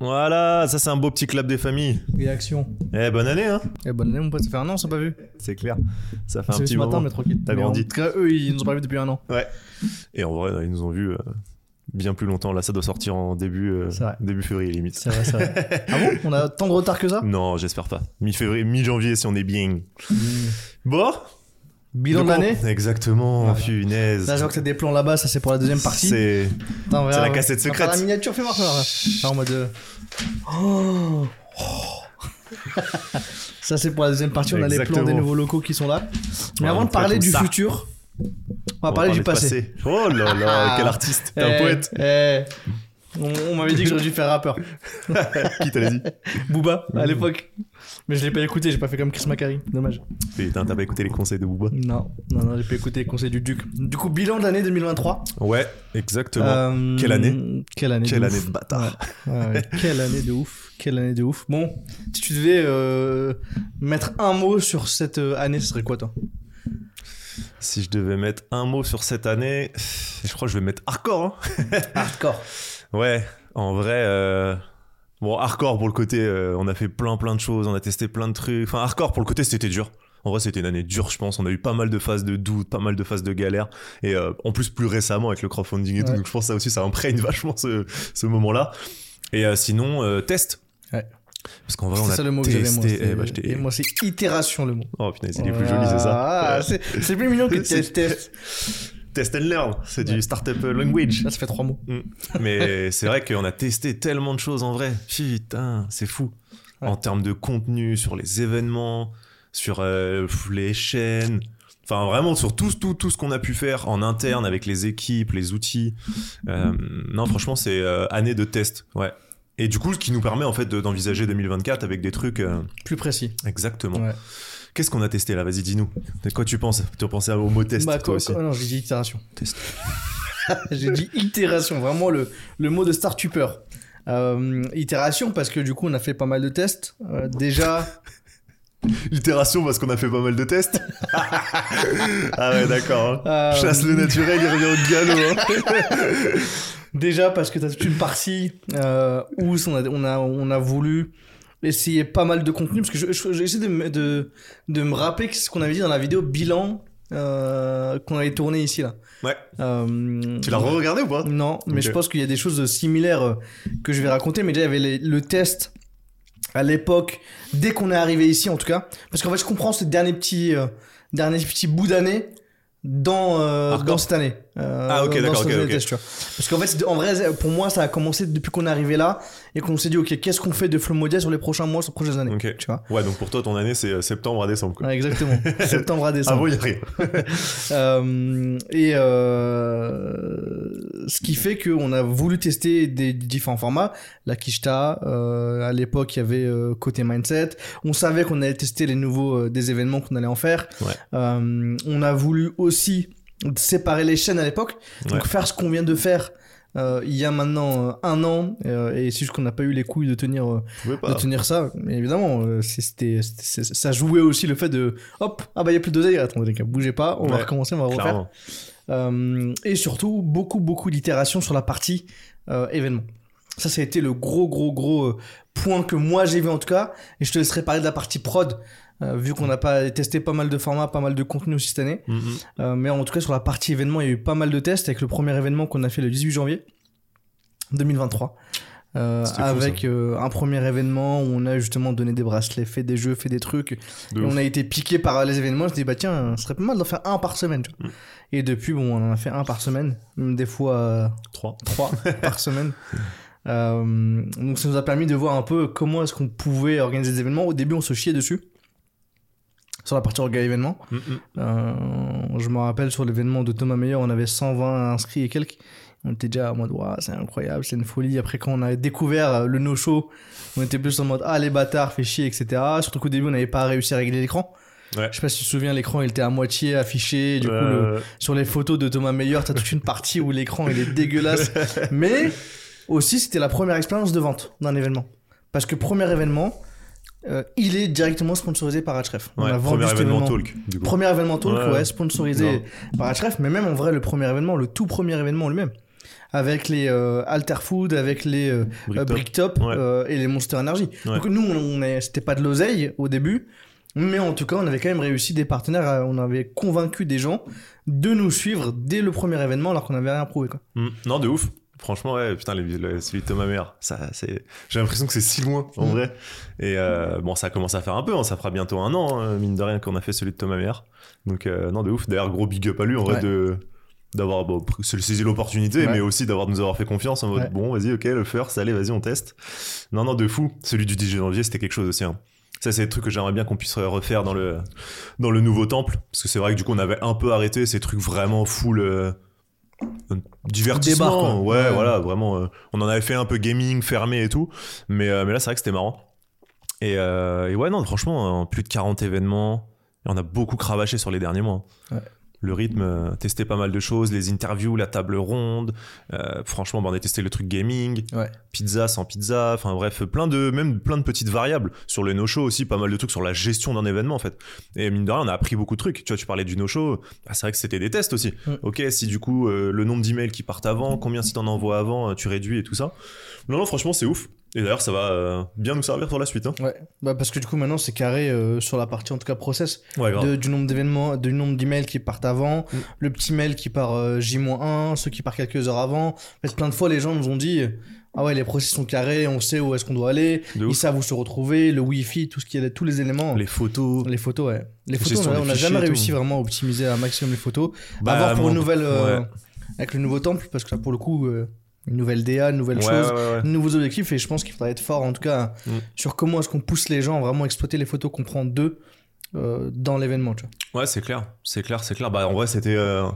Voilà, ça c'est un beau petit clap des familles. Réaction. Eh, bonne année, hein Eh, bonne année, mon pote. Ça fait un an, on s'est pas vu. C'est clair. Ça fait un C'est petit ce matin, mais tranquille. T'as grandi. En tout cas, eux, ils nous ont pas vu depuis un an. Et en vrai, ils nous ont vus euh, bien plus longtemps. Là, ça doit sortir en début, euh, début février, limite. C'est vrai, c'est vrai. ah bon On a tant de retard que ça? Non, j'espère pas. Mi-février, mi-janvier, si on est bien. Bon Bilan de l'année Exactement, Voilà. punaise. Là, je vois que t'as des plans là-bas, ça c'est pour la deuxième partie. C'est la cassette secrète. La miniature, fais voir. en mode. euh, Oh. Oh. ça c'est pour la deuxième partie, on a les plans des nouveaux locaux qui sont là. Mais Ouais, avant de parler du ça. futur, on va on va parler du passé. Oh là là, quel artiste. T'es un Eh, poète. eh. On, on m'avait dit que j'aurais dû faire rappeur. Qui te l'a dit Booba, à l'époque. Mais je l'ai pas écouté, j'ai pas fait comme Chris Macari. Dommage. Putain, t'as pas écouté les conseils de Booba Non, non, non, j'ai pas écouté les conseils du Duc. Du coup, bilan de l'année 2023. Ouais, exactement. Euh, Quelle année Quelle année Quelle de année ouf. de bâtard. Ouais. Quelle année de ouf. Quelle année de ouf. Bon, si tu devais euh, mettre un mot sur cette euh, année, ce serait quoi, toi? Si je devais mettre un mot sur cette année, je crois que je vais mettre hardcore. hein. Hardcore. Ouais, en vrai, euh, bon, hardcore pour le côté, euh, on a fait plein plein de choses, on a testé plein de trucs. Enfin, hardcore pour le côté, c'était dur. En vrai, c'était une année dure, je pense. On a eu pas mal de phases de doute, pas mal de phases de galère. Et euh, en plus, plus récemment, avec le crowdfunding et tout. Donc, je pense que ça aussi, ça imprègne vachement ce, ce moment-là. Et sinon, test. Ouais. Parce qu'en vrai, on C'est a ça le mot que j'avais, moi. testé. eh t'ai- Et moi, c'est itération, le mot. Oh putain, c'est les plus jolis, c'est ça. Ah, Ouais. c'est c'est plus mignon que test. test. Test and learn, c'est Ouais. du startup language. Là, ça fait trois mots. Mais c'est vrai qu'on a testé tellement de choses en vrai. Putain, c'est fou. Ouais. En termes de contenu, sur les événements, sur euh, les chaînes. Enfin, vraiment, sur tout, tout, tout ce qu'on a pu faire en interne avec les équipes, les outils. Euh, non, franchement, c'est euh, année de test. Ouais. Et du coup, ce qui nous permet en fait de- d'envisager 2024 avec des trucs. euh, Plus précis. exactement. Ouais. Qu'est-ce qu'on a testé là? Vas-y, dis-nous. Quoi tu penses? Tu pensé au mot test, Bah, toi aussi? non, j'ai dit itération. Test. j'ai dit itération, vraiment le, le mot de Startupper. Euh, itération parce que du coup on a fait pas mal de tests. Euh, déjà, Itération parce qu'on a fait pas mal de tests? ah ouais, d'accord. hein. euh, Chasse le naturel, il revient au galop. hein. déjà parce que t'as toute une partie euh, où on a, on, a, on a voulu essayer pas mal de contenu parce que je- je- j'essaie de, de, de me rappeler ce qu'on avait dit dans la vidéo bilan euh, qu'on avait tourné ici là. Ouais. Euh, Tu l'as re-regardé ou pas? Non, mais je pense qu'il y a des choses similaires euh, que je vais raconter. Mais déjà, il y avait les- le test à l'époque, dès qu'on est arrivé ici en tout cas. Parce qu'en fait, je comprends ce dernier petit, euh, dernier petit bout d'année dans, euh, dans cette année. Euh, Ah, ok, d'accord, ok, tu vois. Parce qu'en fait, en vrai, pour moi, ça a commencé depuis qu'on est arrivé là et qu'on s'est dit, ok, qu'est-ce qu'on fait de Flow Modia sur les prochains mois, sur les prochaines années. Ok. Tu vois. Ouais, donc pour toi, ton année, c'est euh, septembre à décembre. Quoi. Ouais, exactement. Septembre à Ah décembre. bon, il y a rien. Euh, et euh, ce qui fait qu'on a voulu tester des différents formats. La Kishta, à l'époque, il y avait côté mindset. On savait qu'on allait tester les nouveaux des événements qu'on allait en faire. Ouais. On a voulu aussi séparer les chaînes à l'époque. Donc Ouais. faire ce qu'on vient de faire. euh, il y a maintenant euh, un an euh, et c'est juste qu'on n'a pas eu les couilles de tenir de tenir ça mais évidemment c'était ça jouait aussi le fait de hop ah bah il y a plus d'oseille attendez les gars bougez pas on va recommencer on va refaire Clairement. Euh, et surtout beaucoup beaucoup d'itérations sur la partie événement ça ça a été le gros gros gros point que moi j'ai vu en tout cas et je te laisserai parler de la partie prod euh, vu qu'on n'a pas testé pas mal de formats pas mal de contenu aussi cette année Mhm. euh, mais en tout cas, sur la partie événement, il y a eu pas mal de tests avec le premier événement qu'on a fait le 18 janvier 2023. Euh, avec un premier événement où on a justement donné des bracelets, fait des jeux, fait des trucs. De et ouf. on a été piqué par les événements. Je me dis, bah tiens, ce serait pas mal d'en faire un par semaine. tu vois. Mm. Et depuis, bon, on en a fait un par semaine, des fois Trois. trois par semaine. Euh, donc ça nous a permis de voir un peu comment est-ce qu'on pouvait organiser des événements. Au début, on se chiait dessus sur la partie orga événement. Mhm. Euh, je me rappelle sur l'événement de Thomas Meyer, on avait 120 inscrits et quelques. On était déjà en mode, c'est incroyable, c'est une folie. Après, quand on a découvert euh, le no-show, on était plus en mode, ah, les bâtards, fait chier, etc. Surtout qu'au début, on n'avait pas réussi à régler l'écran. Ouais. Je sais pas si tu te souviens, l'écran, il était à moitié affiché. et Du coup, le- Euh, sur les photos de Thomas Meyer, t'as toute une partie où l'écran, il est dégueulasse. Mais aussi, c'était la première expérience de vente d'un événement. Parce que premier événement, euh, il est directement sponsorisé par Href. On ouais, premier événement événement. talk. Du coup. Premier événement talk, Ouais. ouais, sponsorisé par Href, mais même en vrai, le premier événement, le tout premier événement lui-même, avec les euh, Alter Food, avec les euh, Bricktop. euh, Bricktop Ouais. euh, et les Monster Energy. Donc nous, on, on est- c'était pas de l'oseille au début, mais en tout cas, on avait quand même réussi des partenaires, on avait convaincu des gens de nous suivre dès le premier événement alors qu'on n'avait rien prouvé. Quoi. Mm. Non, de ouf. Franchement, ouais, putain, les, celui de Thomas Meyer, ça, c'est, j'ai l'impression que c'est si loin, en Mm. vrai. Et euh, bon, ça commence à faire un peu, hein, ça fera bientôt un an, hein, mine de rien, qu'on a fait celui de Thomas Meyer. Donc, euh, non, de ouf. D'ailleurs, gros big up à lui, en vrai, de, d'avoir bon, saisi l'opportunité, Ouais. mais aussi d'avoir nous avoir fait confiance en mode, Ouais. bon, vas-y, ok, le first, allez, vas-y, on teste. Non, non, de fou. Celui du 10 janvier, c'était quelque chose aussi, hein. Ça, c'est des trucs que j'aimerais bien qu'on puisse refaire dans le, dans le nouveau temple. Parce que c'est vrai que du coup, on avait un peu arrêté ces trucs vraiment full euh, divertissement. Débarque, ouais, Ouais. voilà, vraiment. euh, on en avait fait un peu gaming, fermé et tout. Mais, euh, mais là, c'est vrai que c'était marrant. Et, euh, et ouais, non, franchement, plus de 40 événements. Et on a beaucoup cravaché sur les derniers mois. Ouais. Le rythme, euh, testé pas mal de choses, les interviews, la table ronde. Euh, franchement, bah, on a testé le truc gaming, Ouais. pizza sans pizza. Enfin bref, plein de même plein de petites variables sur les no-shows aussi, pas mal de trucs sur la gestion d'un événement en fait. Et mine de rien, on a appris beaucoup de trucs. Tu vois, tu parlais du no-show. bah, c'est vrai que c'était des tests aussi. Ok, si du coup euh, le nombre d'emails qui partent avant, combien si t'en envoies avant, euh, tu réduis et tout ça. Non, non, franchement, c'est ouf. Et d'ailleurs, ça va euh, bien nous servir pour la suite. Hein. Ouais. Bah, parce que du coup, maintenant, c'est carré euh, sur la partie, en tout cas, process. Ouais, grave. de- du nombre d'événements, du nombre d'emails qui partent avant, Mm. le petit mail qui part euh, J-1, ceux qui partent quelques heures avant. En fait, plein de fois, les gens nous ont dit Ah ouais, les process sont carrés, on sait où est-ce qu'on doit aller, De ils ouf. savent où se retrouver, le Wi-Fi, tout ce qui est, tous les éléments. Les photos. Les photos, ouais. Les photos, on n'a jamais réussi vraiment à optimiser un maximum les photos. Bah, à voir pour mon- une nouvelle. euh, Ouais. Avec le nouveau temple, parce que là, pour le coup, euh, une nouvelle DA, une nouvelle Ouais, chose, ouais, nouveaux objectifs et je pense qu'il faudrait être fort en tout cas Mm. sur comment est-ce qu'on pousse les gens à vraiment exploiter les photos qu'on prend d'eux euh, dans l'événement. Ouais, c'est clair, c'est clair, c'est clair. Bah, en vrai, c'était. euh,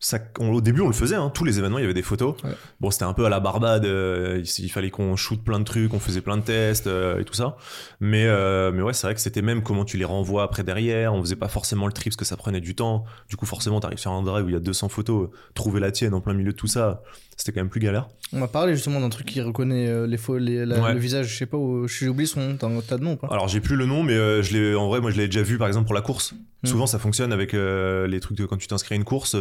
ça, on- au début, on le faisait, hein. tous les événements, il y avait des photos. Ouais. Bon, c'était un peu à la barbade, euh, il, il fallait qu'on shoot plein de trucs, on faisait plein de tests euh, et tout ça. Mais, euh, mais ouais, c'est vrai que c'était même comment tu les renvoies après derrière, on faisait pas forcément le tri parce que ça prenait du temps. Du coup, forcément, t'arrives sur un drive où il y a 200 photos, trouver la tienne en plein milieu de tout ça, c'était quand même plus galère. On m'a parlé justement d'un truc qui reconnaît les, faux, les- la- Ouais. le visage, je sais pas, j'ai oublié son nom, t'as de nom ou pas? Alors j'ai plus le nom, mais je l'ai, en vrai, moi je l'ai déjà vu par exemple pour la course. Mm. Souvent ça fonctionne avec les trucs de quand tu t'inscris à une course.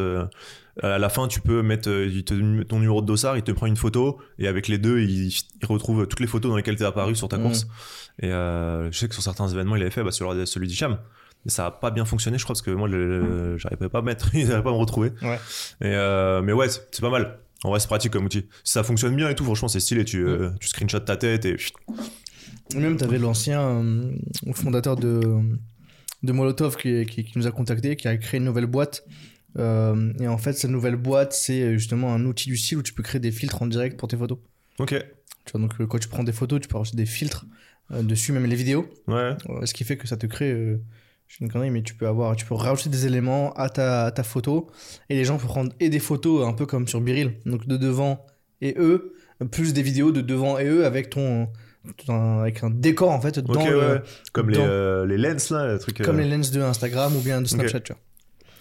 Euh, à la fin, tu peux mettre euh, ton numéro de dossard, il te prend une photo et avec les deux, il, il retrouve toutes les photos dans lesquelles tu es apparu sur ta Mm. course. Et euh, je sais que sur certains événements, il avait fait bah, celui, celui d'Hicham. Mais ça a pas bien fonctionné, je crois, parce que moi, le- j'arrivais pas à mettre, il n'arrivait pas à me retrouver. Ouais. Et euh, mais ouais, c'est pas mal. En vrai, c'est pratique comme outil. Si ça fonctionne bien et tout, franchement, c'est stylé. Tu, euh, tu screenshots ta tête et même t'avais l'ancien fondateur de, de Molotov qui, qui, qui nous a contacté, qui a créé une nouvelle boîte. Euh, et en fait, cette nouvelle boîte, c'est justement un outil du style où tu peux créer des filtres en direct pour tes photos. ok, Tu vois, donc euh, quand tu prends des photos, tu peux rajouter des filtres euh, dessus, même les vidéos. ouais, ce qui fait que ça te crée euh, je suis une connerie mais tu peux avoir tu peux rajouter des éléments à ta, à ta photo et les gens peuvent prendre et des photos un peu comme sur Biril donc de devant et eux plus des vidéos de devant et eux avec ton, ton- avec un décor en fait dans le- ouais. Comme les, euh, les lens là, le truc. comme euh, les lens de Instagram ou bien de Snapchat tu vois.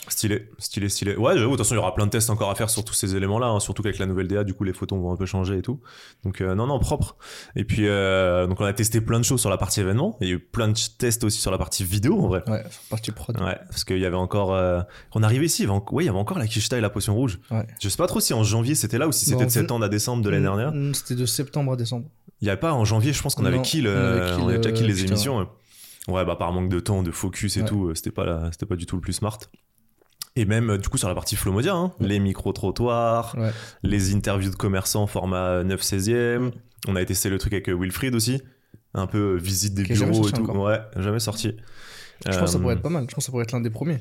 Stylé, stylé, stylé. Ouais, j'avoue, de toute façon, il y aura plein de tests encore à faire sur tous ces éléments-là, hein, surtout qu'avec la nouvelle DA, du coup, les photos vont un peu changer et tout. Donc, euh, non, non, propre. Et puis, euh, donc, on a testé plein de choses sur la partie événement. Il y a eu plein de tests aussi sur la partie vidéo, en vrai. ouais sur la partie prod Ouais, parce qu'il y avait encore. euh, On arrivait ici, il y avait, en- ouais, il y avait encore la quicheta et la potion rouge. Ouais. Je sais pas trop si en janvier c'était là ou si c'était Bon, de septembre à décembre de l'année dernière. Mm, c'était de septembre à décembre Il y avait pas en janvier, je pense qu'on avait Non, kill, on avait euh, kill, on avait déjà kill les émissions. ouais. Bah par manque de temps, de focus et Ouais. tout, c'était pas la- c'était pas du tout le plus smart. Et même euh, du coup sur la partie Flomodia, hein, Ouais. les micro-trottoirs, ouais les interviews de commerçants format 9-16e. On a testé le truc avec euh, Wilfried aussi, un peu euh, visite des bureaux et tout. encore. Ouais, jamais sorti. je pense que ça pourrait être pas mal je pense que ça pourrait être l'un des premiers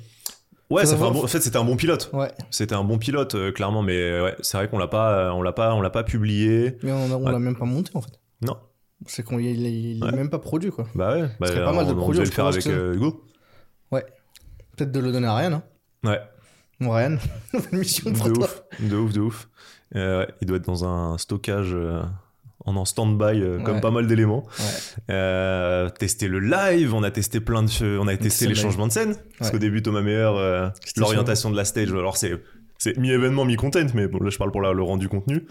Ouais, ça fait un bon- en fait c'était un bon pilote. ouais C'était un bon pilote euh, clairement, mais ouais, c'est vrai qu'on l'a pas, on l'a pas, on l'a pas publié. mais on, Ouais. l'a même pas monté en fait Non. c'est qu'on il, il- il est Ouais. même pas produit quoi Bah ouais, bah, serait pas mal de on, on produire, le faire avec euh, Hugo. peut-être de le donner à Ryan hein. Ouais. Ryan, nouvelle mission de ouf, de ouf, de ouf. Euh, il doit être dans un stockage euh, en en stand-by, euh, comme pas mal d'éléments. Ouais. Tester le live, on a testé plein de, che- on a testé les le changements de scène. Parce qu'au début, Thomas Meyer, l'orientation de la stage, alors c'est c'est mi-événement, mi-content, mais bon, là je parle pour la- le rendu contenu.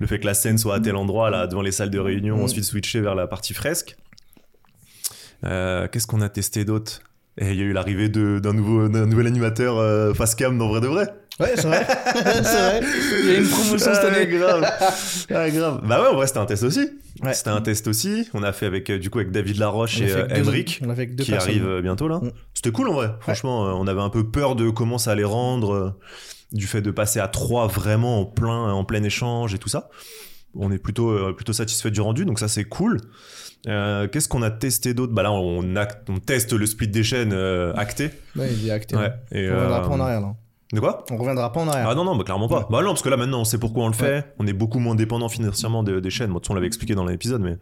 Le fait que la scène soit à tel endroit, là, devant les salles de réunion, Mm. ensuite switcher vers la partie fresque. Qu'est-ce qu'on a testé d'autre? Et il y a eu l'arrivée de- d'un nouveau, nouvel animateur euh, face cam dans vrai de vrai. Ouais, c'est vrai. c'est vrai. Il y a une promotion cette Ah, année. grave. Ah, grave. Bah ouais, en vrai, c'était un test aussi. Ouais. C'était un test aussi. On a fait avec, euh, du coup, avec David Laroche On et euh, Emric, qui personnes. arrive bientôt là. Mm. C'était cool en vrai. Franchement, on avait un peu peur de comment ça allait rendre, euh, du fait de passer à trois vraiment en plein, en plein échange et tout ça. On est plutôt, euh, plutôt satisfait du rendu, donc ça c'est cool. Euh, Qu'est-ce qu'on a testé d'autre? Bah là, on, acte- on teste le split des chaînes euh, acté. Ouais, il est acté. Ouais. hein. Et, On pas en arrière là. De quoi? On reviendra pas en arrière. Ah non, non, bah clairement pas. Bah non, parce que là maintenant on sait pourquoi on le fait. On est beaucoup moins dépendant financièrement de- des chaînes. Moi, de toute façon, on l'avait expliqué dans l'épisode, mais,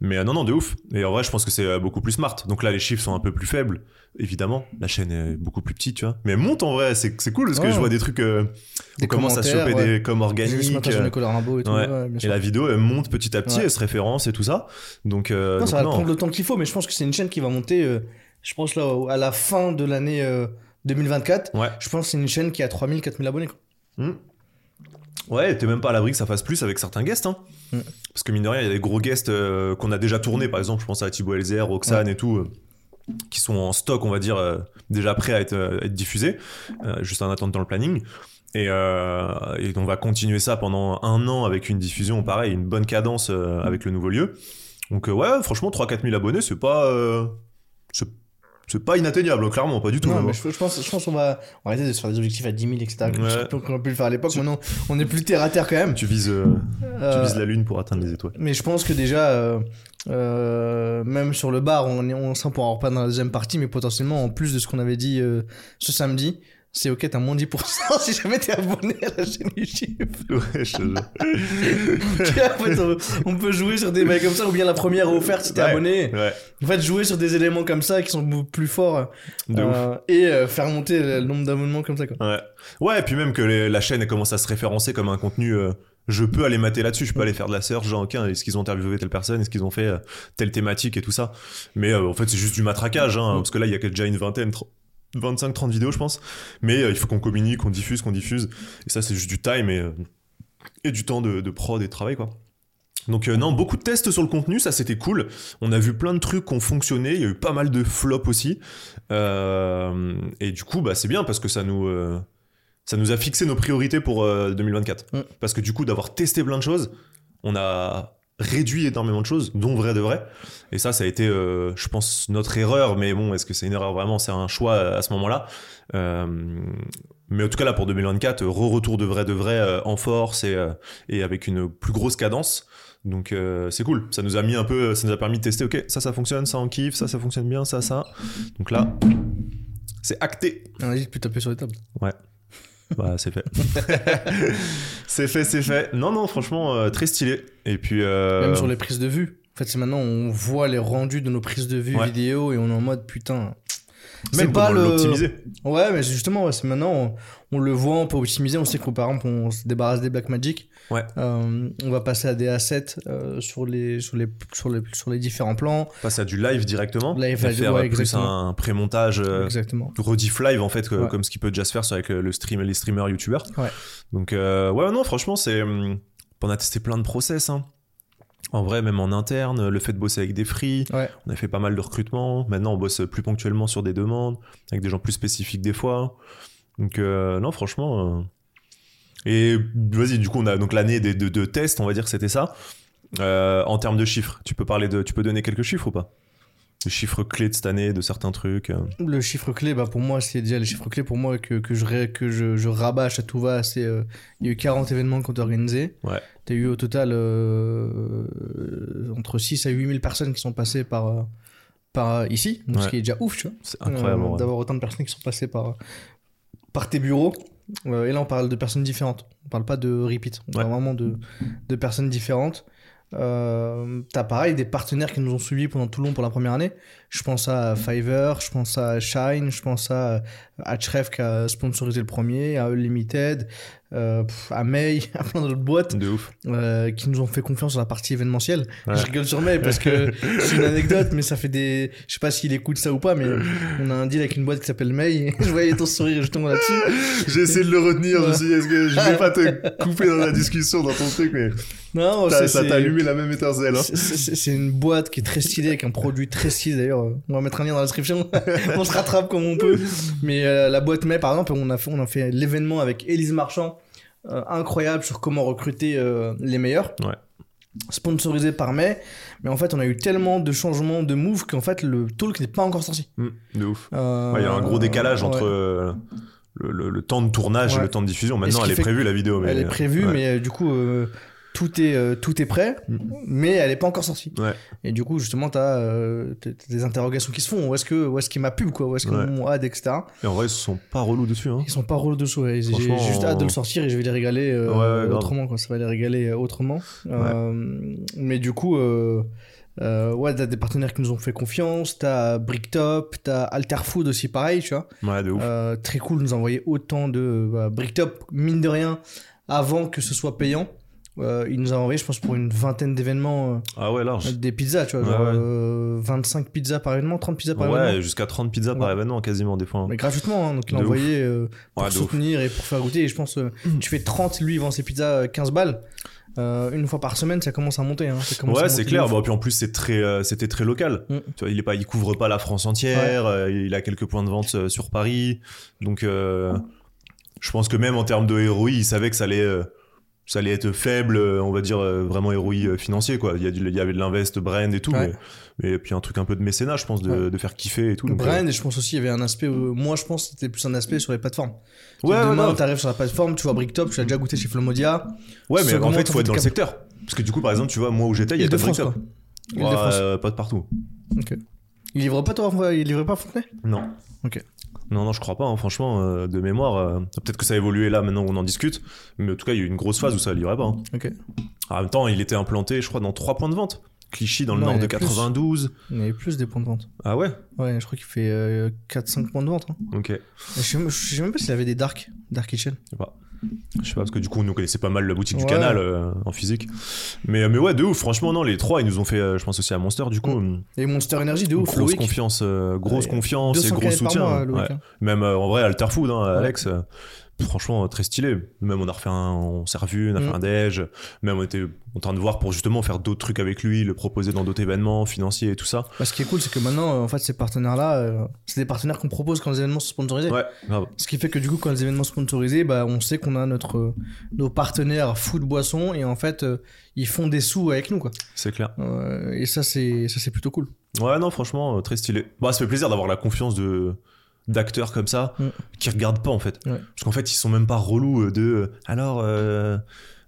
mais euh, non, non, de ouf. Et en vrai, je pense que c'est euh, beaucoup plus smart. Donc là, les chiffres sont un peu plus faibles, évidemment. La chaîne est beaucoup plus petite, tu vois. Mais elle monte en vrai, c'est c'est cool parce que Ouais. je vois des trucs. euh, Des on commence à choper des ce organiques. euh, et tout. et la vidéo, elle monte petit à petit, elle se référence et tout ça. Donc, Non, ça va prendre le temps qu'il faut, mais je pense que c'est une chaîne qui va monter, je pense là, à la fin de l'année 2024. Ouais. Je pense que c'est une chaîne qui a 3000, 4000 abonnés. Quoi. Hmm. Ouais, t'es même pas à l'abri que ça fasse plus avec certains guests. Hein. Mm. Parce que mine de rien, il y a des gros guests euh, qu'on a déjà tournés, par exemple, je pense à Thibaut Elzer, Roxane et tout, euh, qui sont en stock, on va dire, euh, déjà prêts à être, être diffusés, juste en attente dans le planning. Et, et on va continuer ça pendant un an avec une diffusion, pareil, une bonne cadence avec le nouveau lieu. Donc ouais, franchement, 3-4 000 abonnés, c'est pas... c'est pas inatteignable, clairement, pas du tout. Non, même. mais je, je pense, je pense qu'on va, on va arrêter de se faire des objectifs à 10 000, etc. Ouais. je qu'on a pu le faire à l'époque. Maintenant, on est plus terre à terre quand même. Tu vises, euh, tu Euh, vises la lune pour atteindre les étoiles. Mais je pense que déjà, euh, euh, même sur le bar, on, est, on on pourra en reparler dans la deuxième partie, mais potentiellement, en plus de ce qu'on avait dit euh, ce samedi, c'est ok, t'as moins 10% si jamais t'es abonné à la chaîne YouTube. Ouais, je te jure. en fait, on, peut jouer sur des bails comme ça, ou bien la première offerte si t'es Ouais. abonné. Ouais, En fait, jouer sur des éléments comme ça qui sont beaucoup plus forts de ouf. euh, et euh, faire monter le nombre d'abonnements comme ça. Quoi. Ouais. Ouais, et puis même que les- la chaîne commence à se référencer comme un contenu. euh, je peux aller mater là-dessus, je peux aller faire de la search, genre, ok, est-ce qu'ils ont interviewé telle personne, est-ce qu'ils ont fait telle thématique et tout ça. Mais en fait, c'est juste du matraquage, hein, parce que là, il y a déjà une vingtaine, 25-30 vidéos, je pense. Mais euh, il faut qu'on communique, qu'on diffuse, qu'on diffuse. Et ça, c'est juste du time et, euh, et du temps de, de prod et de travail, quoi. Donc euh, non, beaucoup de tests sur le contenu, ça c'était cool. On a vu plein de trucs qui ont fonctionné, il y a eu pas mal de flops aussi. Euh, et du coup, bah, c'est bien parce que ça nous, euh, ça nous a fixé nos priorités pour euh, 2024. Mm. Parce que du coup, d'avoir testé plein de choses, on a réduit énormément de choses, dont vrai de vrai. Et ça, ça a été, euh, je pense, notre erreur. Mais bon, est-ce que c'est une erreur vraiment? C'est un choix à ce moment-là. Euh, mais en tout cas, là, pour 2024, euh, re-retour de vrai de vrai euh, en force et, euh, et avec une plus grosse cadence. Donc euh, c'est cool, ça nous a mis un peu, ça nous a permis de tester, ok, ça ça fonctionne, ça on kiffe, ça ça fonctionne bien, ça ça. Donc là, c'est acté. On a dit de plus taper sur les tables. Bah c'est fait. c'est fait, c'est fait. Non non, franchement euh, très stylé. Et puis euh, Même sur les prises de vue. En fait, c'est maintenant, on voit les rendus de nos prises de vue Ouais. vidéo et on est en mode putain. Même pas le. l'optimiser. Ouais, mais justement, ouais, c'est maintenant, on, on le voit, on peut optimiser. On sait que par exemple, on se débarrasse des Blackmagic. Ouais. Euh, on va passer à des assets euh, sur, les, sur, les, sur, les, sur les différents plans. Passer à du live directement. Live, faire ouais, plus exactement. un pré-montage. euh, Exactement. rediff live en fait que- Ouais. comme ce qu'il peut déjà se faire avec euh, le stream les streamers youtubeurs Ouais. donc ouais non franchement c'est hum, on a testé plein de process hein. En vrai même en interne le fait de bosser avec des free Ouais. on a fait pas mal de recrutement. Maintenant on bosse plus ponctuellement sur des demandes avec des gens plus spécifiques des fois. Donc euh, non franchement euh, et vas-y du coup on a donc l'année de, de tests on va dire que c'était ça. Euh, en termes de chiffres tu peux parler de tu peux donner quelques chiffres ou pas? Les chiffres clés de cette année de certains trucs euh. Le chiffre clé, bah pour moi, c'est déjà les chiffres clés pour moi que, que, je, que je, je rabâche à tout va. C'est euh, il y a eu 40 événements qu'on a organisés. Ouais. Tu as eu au total euh, entre 6 à 8 000 personnes qui sont passées par, par ici, donc ce Ouais. qui est déjà ouf, tu vois. c'est incroyable Euh. D'avoir autant de personnes qui sont passées par, par tes bureaux. Et là, on parle de personnes différentes. On parle pas de repeat. On parle vraiment de, de personnes différentes. Euh, T'as pareil des partenaires qui nous ont suivis pendant tout le long pour la première année. Je pense à Fiverr, je pense à Shine, je pense à Href qui a sponsorisé le premier, à Unlimited, euh, à May, à plein d'autres boîtes De ouf. euh, qui nous ont fait confiance sur la partie événementielle. Ouais. Je rigole sur May parce que c'est une anecdote, mais ça fait des. Je sais pas s'il écoute ça ou pas, mais on a un deal avec une boîte qui s'appelle May. Je voyais ton sourire justement là-dessus. J'ai essayé de le retenir, je me suis dit, est-ce que je vais pas te couper dans la discussion, dans ton truc, mais Non, ça t'a allumé la même étincelle. Hein. C'est une boîte qui est très stylée, avec un produit très stylé d'ailleurs. Euh, On va mettre un lien dans la description. on se rattrape comme on peut. Mais euh, la boîte May, par exemple, on a fait, on a fait l'événement avec Élise Marchand, euh, incroyable sur comment recruter euh, les meilleurs. Ouais. Sponsorisé par May. Mais en fait, on a eu tellement de changements de moves qu'en fait, le talk n'est pas encore sorti. Mm, de ouf. Ouais, Il y a un gros décalage entre le, le- le temps de tournage et le temps de diffusion. Maintenant, elle est prévue, la vidéo. Mais... Elle est prévue, ouais. mais euh, du coup, euh, tout, est, euh, tout est prêt, Mm. mais elle n'est pas encore sortie. Ouais. Et du coup, justement, tu as, des interrogations qui se font. Où est-ce que, où est-ce qu'il m'a pub, quoi? Où est-ce que Ouais. mon ad, etc. Et en vrai, ils sont pas relous dessus. Hein. Ils sont pas relous dessous. ouais. J'ai juste hâte de le sortir et je vais les régaler euh, autrement. Quoi. Ça va les régaler euh, autrement. Euh, mais du coup, euh, euh, ouais, t'as des partenaires qui nous ont fait confiance. T'as Bricktop, t'as Alterfood aussi, pareil, tu vois. Ouais, de ouf. Euh, très cool de nous envoyer autant de bah, Bricktop, mine de rien, avant que ce soit payant. Euh, il nous a envoyé, je pense, pour une vingtaine d'événements euh, Ah ouais, large. des pizzas, tu vois. Ouais, genre, ouais. euh, 25 pizzas par événement, 30 pizzas par événement. Ouais, jusqu'à 30 pizzas par événement, quasiment, des fois. hein. Mais gratuitement, hein, donc il ouf. envoyé pour ouf. soutenir et pour faire goûter. Et je pense, euh, tu fais 30, lui, il vend ses pizzas euh, 15 balles. Euh, une fois par semaine, ça commence à monter. Hein. Ça commence à Ouais, c'est clair. Bon, puis en plus, c'est très, euh, c'était très local. Mm. Tu vois, il est pas, il couvre pas la France entière. euh, il a quelques points de vente sur Paris. Donc, je pense que même en termes de ROI, il savait que ça allait, ça allait être faible, euh, on va dire euh, vraiment ROI euh, financier quoi. Il y, a du- il y avait de l'invest brand et tout, Ouais. mais, mais puis un truc un peu de mécénat, je pense, de, Ouais. de faire kiffer et tout. donc, Brand, et je pense aussi, il y avait un aspect. moi, je pense que c'était plus un aspect sur les plateformes. Ouais, ouais, demain, non. tu arrives sur la plateforme, tu vois Bricktop, tu l'as déjà goûté chez Flomodia. Ouais, mais en fait, t'as faut être dans le secteur. Parce que du coup, par exemple, tu vois, moi où j'étais, il y a de Bricktop. quoi. Ouais, euh, pas de partout. Ok. Il livre pas, toi, il livrait pas Fontenay? Non. Ok. Non, non, je crois pas, hein, franchement, euh, de mémoire. euh, Peut-être que ça a évolué là, maintenant on en discute. Mais en tout cas, il y a eu une grosse phase où ça livrait pas. hein. Ok. En même temps, il était implanté, je crois, dans trois points de vente. Clichy dans le Non, il nord y de en a plus. 92. Il y avait plus des points de vente. Ah ouais? Ouais, je crois qu'il fait euh, 4-5 points de vente. hein. Ok. Je sais, même- je sais même pas s'il avait des dark, dark kitchen. Je sais pas. Je sais pas, parce que du coup, on nous connaissait pas mal la boutique du canal euh, en physique. Mais, mais ouais, de ouf, franchement, non, les trois, ils nous ont fait, euh, je pense aussi à Monster, du coup. euh, Et Monster Energy, de ouf, grosse confiance, euh, grosse Ouais, confiance et 200 gros soutien. mois, hein. Ouais. hein. Même euh, en vrai, Alterfood, hein, Alex, euh, franchement, très stylé. Même on a refait un, on s'est revu, on a Mm. fait un déj. Même on était en train de voir pour justement faire d'autres trucs avec lui, le proposer dans d'autres événements financiers et tout ça. Bah, ce qui est cool, c'est que maintenant, euh, en fait, ces partenaires-là, euh, c'est des partenaires qu'on propose quand les événements sont sponsorisés. Ouais, grave. Ce qui fait que du coup, quand les événements sont sponsorisés, bah, on sait qu'on a notre, euh, nos partenaires food boisson et en fait, euh, ils font des sous avec nous, quoi. C'est clair. Et ça, c'est, ça, c'est plutôt cool. Ouais, non, franchement, très stylé. Bah, ça fait plaisir d'avoir la confiance de d'acteurs comme ça Mm. qui regardent pas en fait. Ouais. Parce qu'en fait, ils sont même pas relous euh, de euh, alors euh,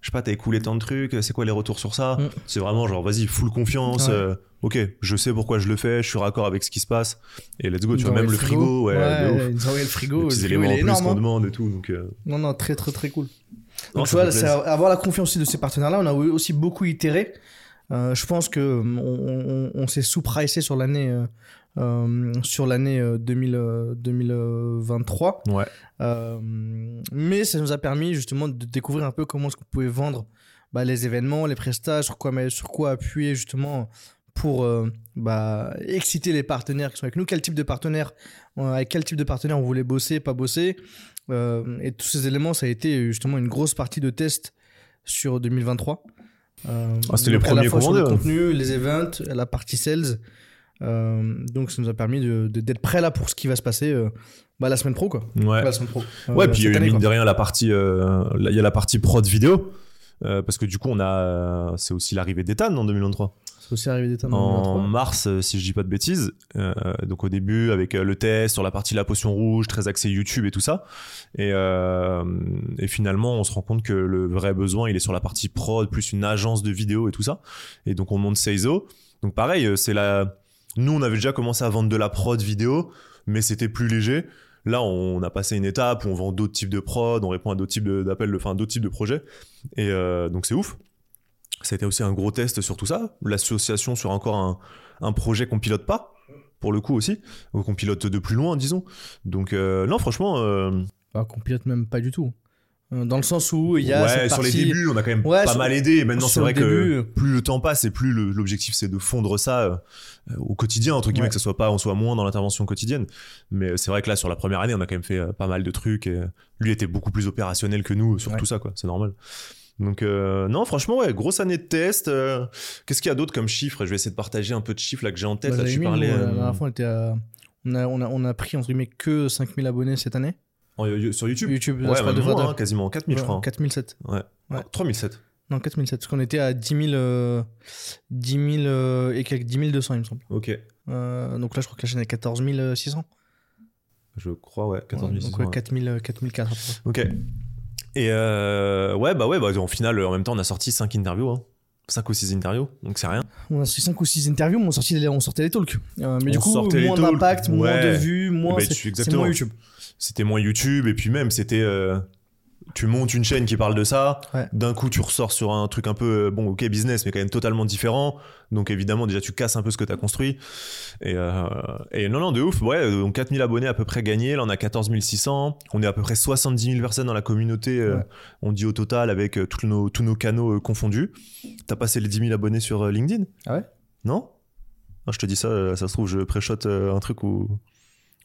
je sais pas, t'as écoulé tant de trucs, c'est quoi les retours sur ça Mm. C'est vraiment genre vas-y, full confiance. Ouais. euh, ok, je sais pourquoi je le fais, je suis raccord avec ce qui se passe et let's go, tu vois même le frigo, ouais, ils envoient le frigo. Les Le éléments en plus qu'on hein. demande et tout donc euh, Non, non, très, très, très cool. non, Donc, tu ça vois, c'est avoir la confiance aussi de ces partenaires-là. On a aussi beaucoup itéré. Euh, je pense que euh, on, on- on s'est sous-pricé sur l'année euh, euh, sur l'année euh, 2000, euh, 2023. Ouais. Euh, mais ça nous a permis justement de découvrir un peu comment est-ce qu'on pouvait vendre bah, les événements, les prestages, sur quoi, mais sur quoi appuyer justement pour euh, bah, exciter les partenaires qui sont avec nous. Quel type de partenaire, euh, avec quel type de partenaire on voulait bosser, pas bosser. Euh, et tous ces éléments, ça a été justement une grosse partie de test sur 2023. Euh, Ah, c'était les premiers le commandés, hein. contenu, les events, la partie sales. Euh, donc ça nous a permis de- de- d'être prêt là pour ce qui va se passer euh, bah, la semaine pro quoi. Ouais. La semaine pro. Ouais, Euh, puis il y a mine de rien la partie, euh, il y a la partie prod vidéo. euh, parce que du coup, on a, c'est aussi l'arrivée d'Ethan en 2023. C'est aussi arrivé d'état En mars, euh, si je dis pas de bêtises. Euh, donc au début, avec euh, le test sur la partie la potion rouge, très axé YouTube et tout ça. Et, euh, et finalement, on se rend compte que le vrai besoin, il est sur la partie prod, plus une agence de vidéo et tout ça. Et donc on monte Seizo. Donc pareil, euh, c'est la. Nous, on avait déjà commencé à vendre de la prod vidéo, mais c'était plus léger. Là, on a passé une étape où on vend d'autres types de prod, on répond à d'autres types d'appels, enfin d'autres types de projets. Et euh, donc c'est ouf. Ça a été aussi un gros test sur tout ça. L'association sur encore un, projet qu'on pilote pas, pour le coup aussi, ou qu'on pilote de plus loin, disons. Donc euh, non, franchement, euh, qu'on pilote même pas du tout. Euh, Dans le sens où il y a ouais, cette sur les partie- débuts, on a quand même Ouais, pas sur- mal aidé. Maintenant, c'est vrai que début. plus le temps passe et plus l'objectif c'est de fondre ça euh, au quotidien, entre guillemets, Ouais. que ce soit pas, on soit moins dans l'intervention quotidienne. Mais c'est vrai que là, sur la première année, on a quand même fait euh, pas mal de trucs. Et lui était beaucoup plus opérationnel que nous sur tout ça, quoi. C'est normal. Donc, euh, non, franchement, ouais, grosse année de test. euh, Qu'est-ce qu'il y a d'autre comme chiffres? Je vais essayer de partager un peu de chiffres là que j'ai en tête. Bah, là, tu parlais la euh, dernière fois, on, était à- on, a, on, a, on a pris entre guillemets que 5000 abonnés cette année. En- euh, sur YouTube. YouTube, ouais, même moins, hein, quasiment 4000, je crois. hein. 4007. Ouais. Ouais. 3007. Non, 4007. Parce qu'on était à 10 000, euh, 10 000 euh, et quelques 10 200, il me semble. Ok. Euh, donc là, je crois que la chaîne est 14 600. Je crois, ouais, 14 Ouais, 600. donc ouais, ouais. 4000, 4004 à peu près. Ok. Et euh, ouais, bah ouais, bah, en final, en même temps, on a sorti 5 interviews. Hein. 5 ou 6 interviews, donc c'est rien. On a sorti 5 ou 6 interviews, mais on sortait les, on sortait les talks. Euh, mais du coup, moins d'impact, moins de vues, moins. bah, c'est- moins YouTube. C'était moins YouTube, et puis même, c'était. euh, tu montes une chaîne qui parle de ça, Ouais. d'un coup tu ressors sur un truc un peu, euh, bon ok business, mais quand même totalement différent, donc évidemment déjà tu casses un peu ce que tu as construit, et, euh, et non non de ouf, ouais, donc 4000 abonnés à peu près gagnés, là on a 14 600, on est à peu près 70 000 personnes dans la communauté, euh, on dit au total avec euh, tous nos, tous nos canaux euh, confondus, t'as passé les 10 000 abonnés sur euh, LinkedIn? Ah ouais? Non? Ah, Je te dis ça, euh, ça se trouve je préchote euh, un truc où...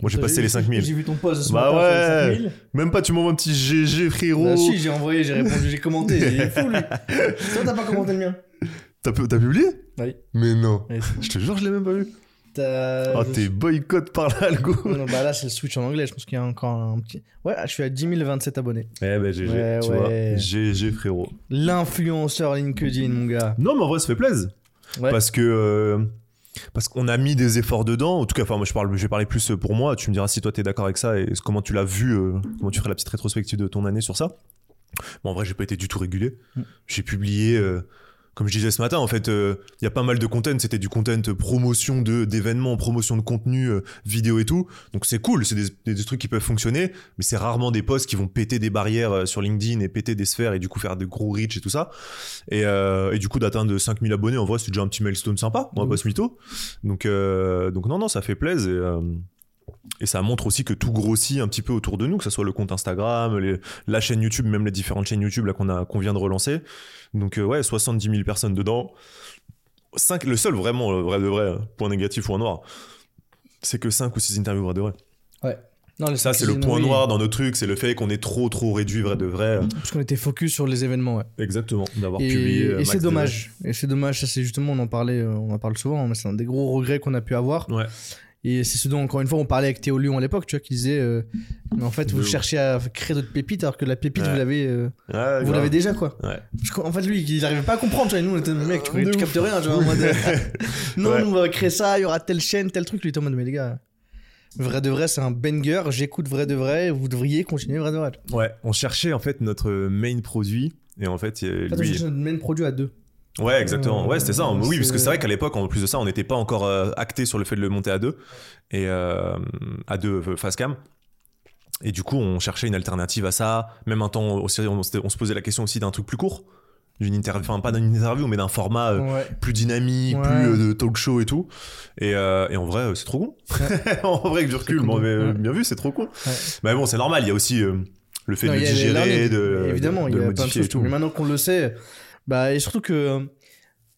Moi j'ai passé les 5000. J'ai vu ton post ce Bah matin, ouais. sur les 5000. Même pas tu m'envoies un petit GG frérot Bah si, j'ai envoyé, j'ai répondu, j'ai commenté. Il est fou lui. Toi, t'as pas commenté le mien T'as pu- t'as publié Oui. Mais non. Oui. Je te jure, je l'ai même pas vu. Oh, je- t'es boycott par l'algo. Non, non, bah là, c'est le switch en anglais. Je pense qu'il y a encore un petit. Ouais, je suis à 10 027 abonnés. Eh ben, GG, Ouais, tu ouais. vois. GG, frérot. L'influenceur LinkedIn, mon gars. Non, mais en vrai, ça fait plaisir. Ouais. Parce que. euh, parce qu'on a mis des efforts dedans. En tout cas, enfin, moi, je, parle, je vais parler plus pour moi. Tu me diras si toi, t'es d'accord avec ça et comment tu l'as vu, euh, comment tu ferais la petite rétrospective de ton année sur ça. Bon, en vrai, j'ai pas été du tout régulier. Mm. J'ai publié. euh, comme je disais ce matin, en fait, euh, il y a pas mal de content. C'était du content promotion de d'événements, promotion de contenu, euh, vidéo et tout. Donc c'est cool, c'est des, des- des trucs qui peuvent fonctionner, mais c'est rarement des posts qui vont péter des barrières euh, sur LinkedIn et péter des sphères et du coup faire de gros reach et tout ça. Et, euh, et du coup d'atteindre 5000 abonnés, en vrai, c'est déjà un petit milestone sympa. On va De pas se mytho. Donc euh, donc non non, ça fait plaisir. Et, euh, et ça montre aussi que tout grossit un petit peu autour de nous, que ce soit le compte Instagram, les- la chaîne YouTube, même les différentes chaînes YouTube là qu'on a qu'on vient de relancer. Donc euh, ouais, 70 000 personnes dedans. Le seul vraiment euh, vrai de vrai euh, point négatif point noir, c'est que 5 ou 6 interviews vrai de vrai. Non, les Ça c'est le point noir dans nos trucs, c'est le fait qu'on est trop trop réduit vrai de vrai. Parce qu'on était focus sur les événements, ouais. Exactement, d'avoir publié. euh, et c'est dommage. Et c'est dommage, ça c'est justement, on en parlait, on en parle souvent, mais c'est un des gros regrets qu'on a pu avoir. Ouais. Et c'est ce dont, encore une fois, on parlait avec Théo Lyon à l'époque, tu vois, qui disait, euh, mais en fait, vous cherchez à créer d'autres pépites, alors que la pépite, Ouais. vous l'avez, euh, Ouais, vous l'avez déjà, quoi. Ouais. Qu'en fait, lui, il arrivait pas à comprendre, tu vois, nous, on était, mec, tu, tu captes rien, tu vois, en mode, euh, non, Ouais. nous, on va créer ça, il y aura telle chaîne, tel truc, lui, il était en mode, mais les gars, vrai de vrai, c'est un banger, j'écoute vrai de vrai, vous devriez continuer vrai de vrai. Ouais, on cherchait en fait notre main produit et en fait euh, Attends, lui. je mets produit à deux. Ouais, exactement. Euh, Ouais, c'était ça. Oui, c'est- parce que c'est vrai qu'à l'époque, en plus de ça, on n'était pas encore euh, acté sur le fait de le monter à deux et euh, à deux euh, face cam. Et du coup, on cherchait une alternative à ça. Même un temps, aussi, on, on se posait la question aussi d'un truc plus court, d'une interview, enfin pas d'une interview, mais d'un format euh, Ouais. plus dynamique, Ouais. plus euh, de talk show et tout. Et, euh, et en vrai, euh, c'est trop con. en vrai, que du recul, bon, mais, euh, bien vu, c'est trop con. Mais bon, c'est normal. Il y a aussi euh, le fait Non, de digérer, de, évidemment, de, il y a plein de modifier choses. et tout. Mais maintenant qu'on le sait, bah, et surtout que euh,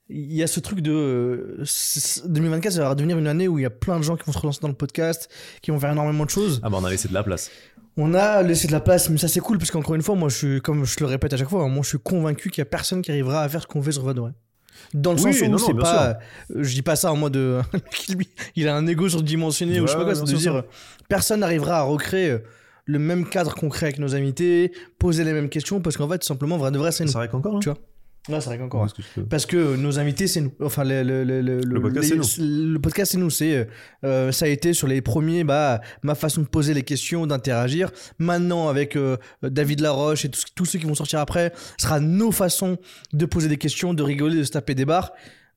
il y a ce truc de euh, c- 2024, ça va devenir une année où il y a plein de gens qui vont se relancer dans le podcast, qui vont faire énormément de choses. Ah bah on a laissé de la place. On a laissé de la place, mais ça c'est cool parce qu'encore une fois, moi je suis, comme je le répète à chaque fois, hein, moi je suis convaincu qu'il y a personne qui arrivera à faire ce qu'on fait sur Vrai. Dans le Oui, sens où non, non, c'est bien pas, euh, je dis pas ça en mode, euh, il a un ego surdimensionné ou je sais pas quoi, c'est de dire, euh, personne n'arrivera à recréer euh, le même cadre qu'on crée avec nos invités, poser les mêmes questions parce qu'en fait, tout simplement, Vrai de Vrai, c'est nous. C'est vrai qu'encore, hein Tu vois Ouais, c'est vrai qu'encore. Parce que Parce nos invités, c'est nous. Enfin, le, le, le, le, Le podcast, c'est Le podcast, c'est nous. C'est, euh, ça a été sur les premiers, bah, ma façon de poser les questions, d'interagir. Maintenant, avec euh, David Laroche et tous, tous ceux qui vont sortir après, sera nos façons de poser des questions, de rigoler, de se taper des barres.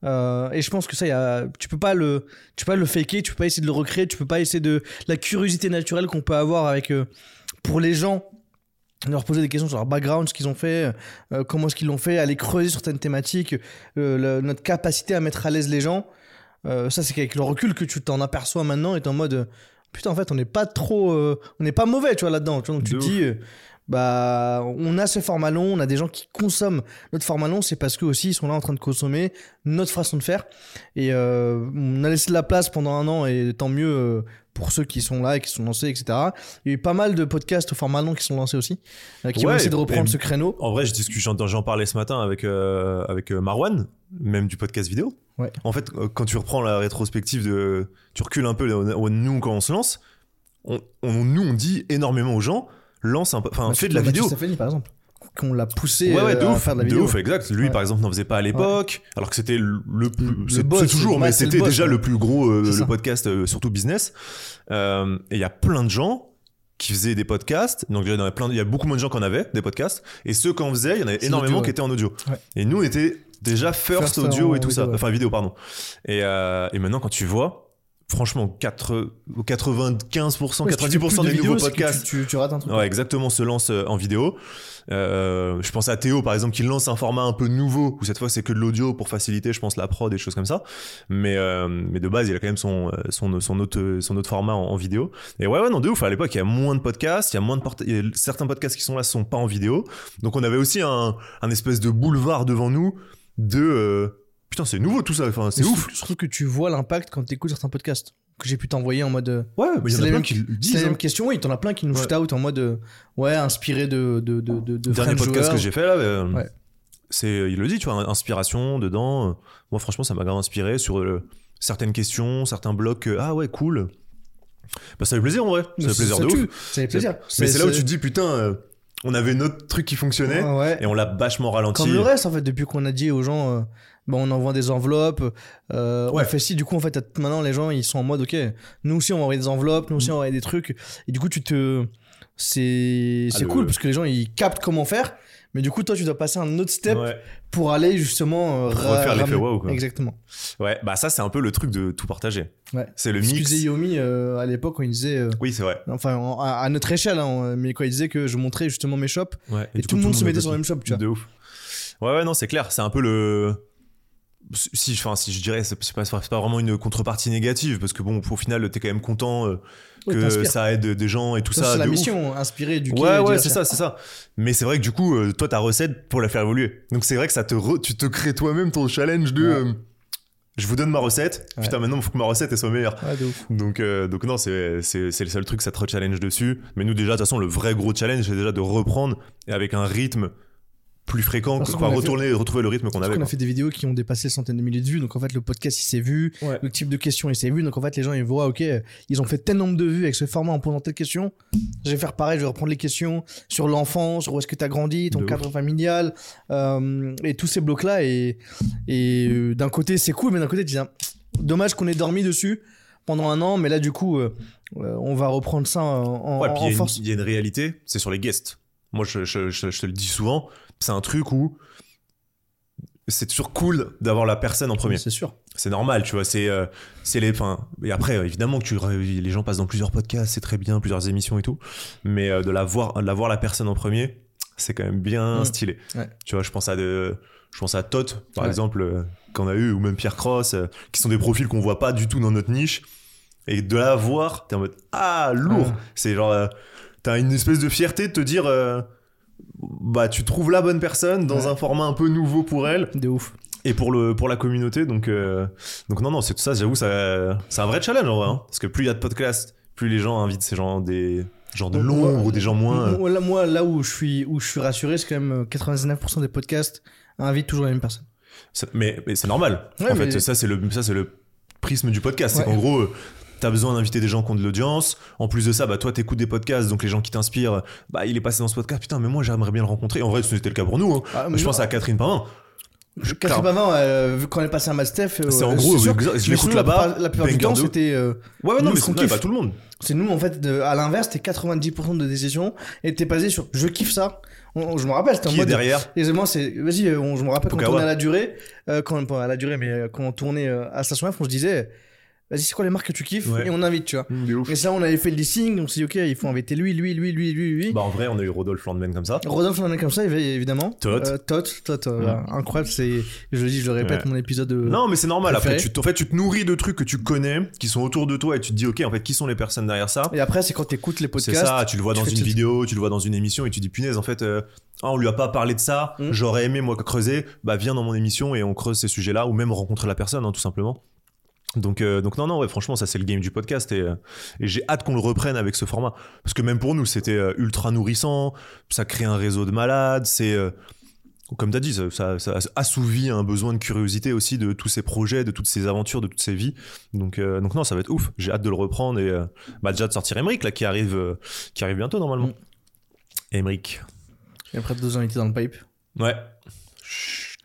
Euh, et je pense que ça, y a, tu peux pas le, tu peux pas le faker, tu peux pas essayer de le recréer, tu peux pas essayer de la curiosité naturelle qu'on peut avoir avec euh, pour les gens leur poser des questions sur leur background, ce qu'ils ont fait, euh, comment est-ce qu'ils l'ont fait, aller creuser certaines thématiques, euh, le- notre capacité à mettre à l'aise les gens. Euh, ça, c'est qu'avec le recul que tu t'en aperçois maintenant et t'es en mode euh, putain, en fait, on n'est pas trop, euh, on n'est pas mauvais, tu vois, là-dedans. Tu vois, donc tu te dis, euh, bah, on a ce format long, on a des gens qui consomment notre format long, c'est parce que aussi ils sont là en train de consommer notre façon de faire. Et euh, on a laissé de la place pendant un an, et tant mieux euh, pour ceux qui sont là et qui sont lancés, etc. Il y a eu pas mal de podcasts au format long qui sont lancés aussi, euh, qui Ouais, ont essayé de reprendre ce créneau. En vrai, j'en, parlais ce matin avec, euh, avec euh, Marwan, même du podcast vidéo. Ouais. En fait, quand tu reprends la rétrospective de. Tu recules un peu, nous, quand on se lance, on, on- nous, on dit énormément aux gens lance un peu. Enfin, Bah, fais de la vidéo. Stéphanie, par exemple, qu'on l'a poussé Ouais, ouais, de euh, à ouf, faire de la de vidéo. ouf, exact. Lui, Ouais. par exemple, n'en faisait pas à l'époque, alors que c'était le, le plus, c'est, toujours, mais c'était déjà le plus gros, euh, le podcast, euh, surtout business. Euh, et il y a plein de gens qui faisaient des podcasts. Donc, il y en avait plein, il y a beaucoup moins de gens qui en avaient des podcasts. Et ceux qui en faisaient, il y en avait énormément qui étaient en audio. Et nous, on était déjà first, First audio en et tout ça. vidéo. Enfin, vidéo, pardon. Et, et maintenant, quand tu vois, franchement, 4, 95%, Ouais, si tu fais 90% plus de des nouveaux podcasts Tu, tu- tu rates un truc. Ouais, exactement, se lance euh, en vidéo. Euh, je pense à Théo, par exemple, qui lance un format un peu nouveau, où cette fois c'est que de l'audio pour faciliter, je pense, la prod et des choses comme ça. Mais, euh, mais de base, il a quand même son, euh, son, son, autre, son autre format en, en vidéo. Et ouais, ouais, non, de ouf. À l'époque, il y a moins de podcasts, il y a moins de porta- a certains podcasts qui sont là sont pas en vidéo. Donc on avait aussi un, un espèce de boulevard devant nous de. euh, Putain, c'est nouveau tout ça, enfin, c'est ouf. surtout- que tu vois l'impact quand tu écoutes certains podcasts que j'ai pu t'envoyer en mode. euh, Ouais, mais il y en C'est a la plein même- qui le C'est disent. la hein. même question, oui, t'en as plein qui nous Ouais. shoot out en mode euh, ouais, inspiré de de de de, de Le dernier podcast joueurs. que j'ai fait là, euh, Ouais. c'est, il le dit, tu vois, inspiration dedans. Moi, franchement, ça m'a grave inspiré sur euh, certaines questions, certains blocs. euh, ah ouais, cool. Bah, ça fait plaisir en vrai. Ça fait plaisir de tue, ouf. Ça fait plaisir. Mais c'est là où tu te dis, putain, on avait notre truc qui fonctionnait Ouais, ouais. et on l'a vachement ralenti. Comme le reste, en fait, depuis qu'on a dit aux gens, euh, bah, on envoie des enveloppes, euh, Ouais. on fait ci, du coup, en fait, maintenant, les gens, ils sont en mode, ok, nous aussi, on va envoyer des enveloppes, nous aussi, on va envoyer des trucs. Et du coup, tu te. C'est Ah, le- cool parce que les gens, ils captent comment faire. Mais du coup, toi, tu dois passer un autre step Ouais. pour aller justement. euh, Refaire l'effet waouh, quoi. Exactement. Ouais, bah ça, c'est un peu le truc de tout partager. Ouais. C'est le Excusez mix. Yomi euh, à l'époque quand il disait. euh, Oui, c'est vrai. enfin, en- à, à notre échelle, hein, mais quand il disait que je montrais justement mes shops Ouais. et, tout coup, le monde se mettait sur le même shop, tu vois. De ouf. Ouais, ouais, non, c'est clair. C'est un peu le. Si, enfin, si je dirais, c'est pas, pas vraiment une contrepartie négative, parce que bon, au final, t'es quand même content euh, que ça aide des gens et tout Ça, ça. c'est la ouf. mission, inspirée du Ouais, ouais, c'est ça, c'est ça. Mais c'est vrai que du coup, euh, toi, ta recette pour la faire évoluer. Donc c'est vrai que ça te re- tu te crées toi-même ton challenge de. Ouais. euh, je vous donne ma recette. Ouais. Putain, maintenant, il faut que ma recette elle soit meilleure. Ouais, de ouf. Donc, donc non, c'est c'est- le seul truc, ça te re-challenge dessus. Mais nous, déjà, de toute façon, le vrai gros challenge, c'est déjà de reprendre avec un rythme plus fréquent, que- qu'on enfin, a fait- retourner, retrouver le rythme qu'on avait. qu'on a quoi. fait des vidéos qui ont dépassé centaines de milliers de vues, donc en fait le podcast il s'est vu, Ouais. le type de questions il s'est vu, donc en fait les gens ils voient ok ils ont fait tel nombre de vues avec ce format en posant telle question, je vais faire pareil, je vais reprendre les questions sur l'enfance, sur où est-ce que tu as grandi, ton De cadre familial, euh, et tous ces blocs là et, et euh, d'un côté c'est cool mais d'un côté tu dis ah, dommage qu'on ait dormi dessus pendant un an mais là du coup euh, on va reprendre ça en, Ouais, en- puis en il y a une- force. il y, a une réalité, c'est sur les guests. Moi, je, je- je- je te le dis souvent, c'est un truc où c'est toujours cool d'avoir la personne en premier. C'est sûr. C'est normal, tu vois. C'est euh, c'est les. Enfin, et après, euh, évidemment que tu, les gens passent dans plusieurs podcasts, c'est très bien, plusieurs émissions et tout. Mais euh, de la voir, de la voir la personne en premier, c'est quand même bien Mm. stylé. Ouais. Tu vois, je pense à de, je pense à Tot, par Ouais. exemple, euh, qu'on a eu, ou même Pierre Cross, qui sont des profils qu'on voit pas du tout dans notre niche. Et de la voir, t'es en mode ah lourd. Ouais. C'est genre, t'as une espèce de fierté de te dire. Euh, bah, tu trouves la bonne personne dans Ouais. un format un peu nouveau pour elle De ouf. et pour le pour la communauté donc euh, donc non non c'est tout ça j'avoue ça c'est un vrai challenge en vrai hein. parce que plus il y a de podcasts plus les gens invitent ces gens des gens de l'ombre ou des gens moins euh, Moi, là, moi, là où je suis, où je suis rassuré, c'est quand même euh, 99% des podcasts invitent toujours la même personne. mais, mais c'est normal Ouais, en mais- fait ça c'est le ça c'est le prisme du podcast Ouais. c'est qu'en gros euh, T'as besoin d'inviter des gens qui ont de l'audience. En plus de ça, bah toi t'écoutes des podcasts, donc les gens qui t'inspirent, bah il est passé dans ce podcast. Putain, mais moi j'aimerais bien le rencontrer. En vrai, c'était le cas pour nous. hein. Ah, je non. pense à Catherine Pavin. Je- Catherine Pavin, euh, vu qu'on est passé à Mastef, euh, C'est en gros, sûr. exact, je l'écoute là-bas, plupart- La plupart du temps, c'était. euh, Ouais, ouais, non, mais c'est pas tout le monde. c'est nous, en fait, de- à l'inverse, c'était 90% de décisions étaient basées sur je kiffe ça. On- je me rappelle, c'était en Qui est mode. derrière Et moi, c'est. Vas-y, euh, je me rappelle quand on tournait à la durée, euh, quand, pas à la durée, mais euh, quand on tournait euh, à Station F, on se disait. Vas-y, c'est quoi les marques que tu kiffes Ouais. Et on invite, tu vois. De ouf. Et ça, on avait fait le listing, on s'est dit, ok, il faut inviter lui, lui, lui, lui, lui, lui. Bah, en vrai, on a eu Rodolphe Landman comme ça. Rodolphe, a comme ça, évi- évidemment. Toth. Euh, Toth, Toth, euh, Ouais. incroyable. C'est, je le dis, je le répète, Ouais. mon épisode. euh, Non, mais c'est normal. Après, préféré. tu, t- en fait, tu te nourris de trucs que tu connais, qui sont autour de toi, et tu te dis, ok, en fait, qui sont les personnes derrière ça? Et après, c'est quand tu écoutes les C'est podcasts. ça, tu le vois tu dans une tout- vidéo, tu le vois dans une émission, et tu dis, punaise, en fait, euh, ah, on lui a pas parlé de ça, Mm. j'aurais aimé, moi, creuser, bah, viens dans mon émission et on creuse ces sujets-là, ou même rencontrer la personne, hein, tout simplement. Donc, euh, donc non, non, ouais, franchement, ça c'est le game du podcast et, euh, et j'ai hâte qu'on le reprenne avec ce format. Parce que même pour nous, c'était euh, ultra nourrissant, ça crée un réseau de malades, c'est. euh, comme tu as dit, ça, ça, ça assouvit un besoin de curiosité aussi de tous ces projets, de toutes ces aventures, de toutes ces vies. Donc, euh, donc non, ça va être ouf. J'ai hâte de le reprendre et euh, bah, déjà de sortir Emmerich là, qui arrive, euh, qui arrive bientôt normalement. Mm. Emmerich. Et après deux invités dans le pipe. Ouais.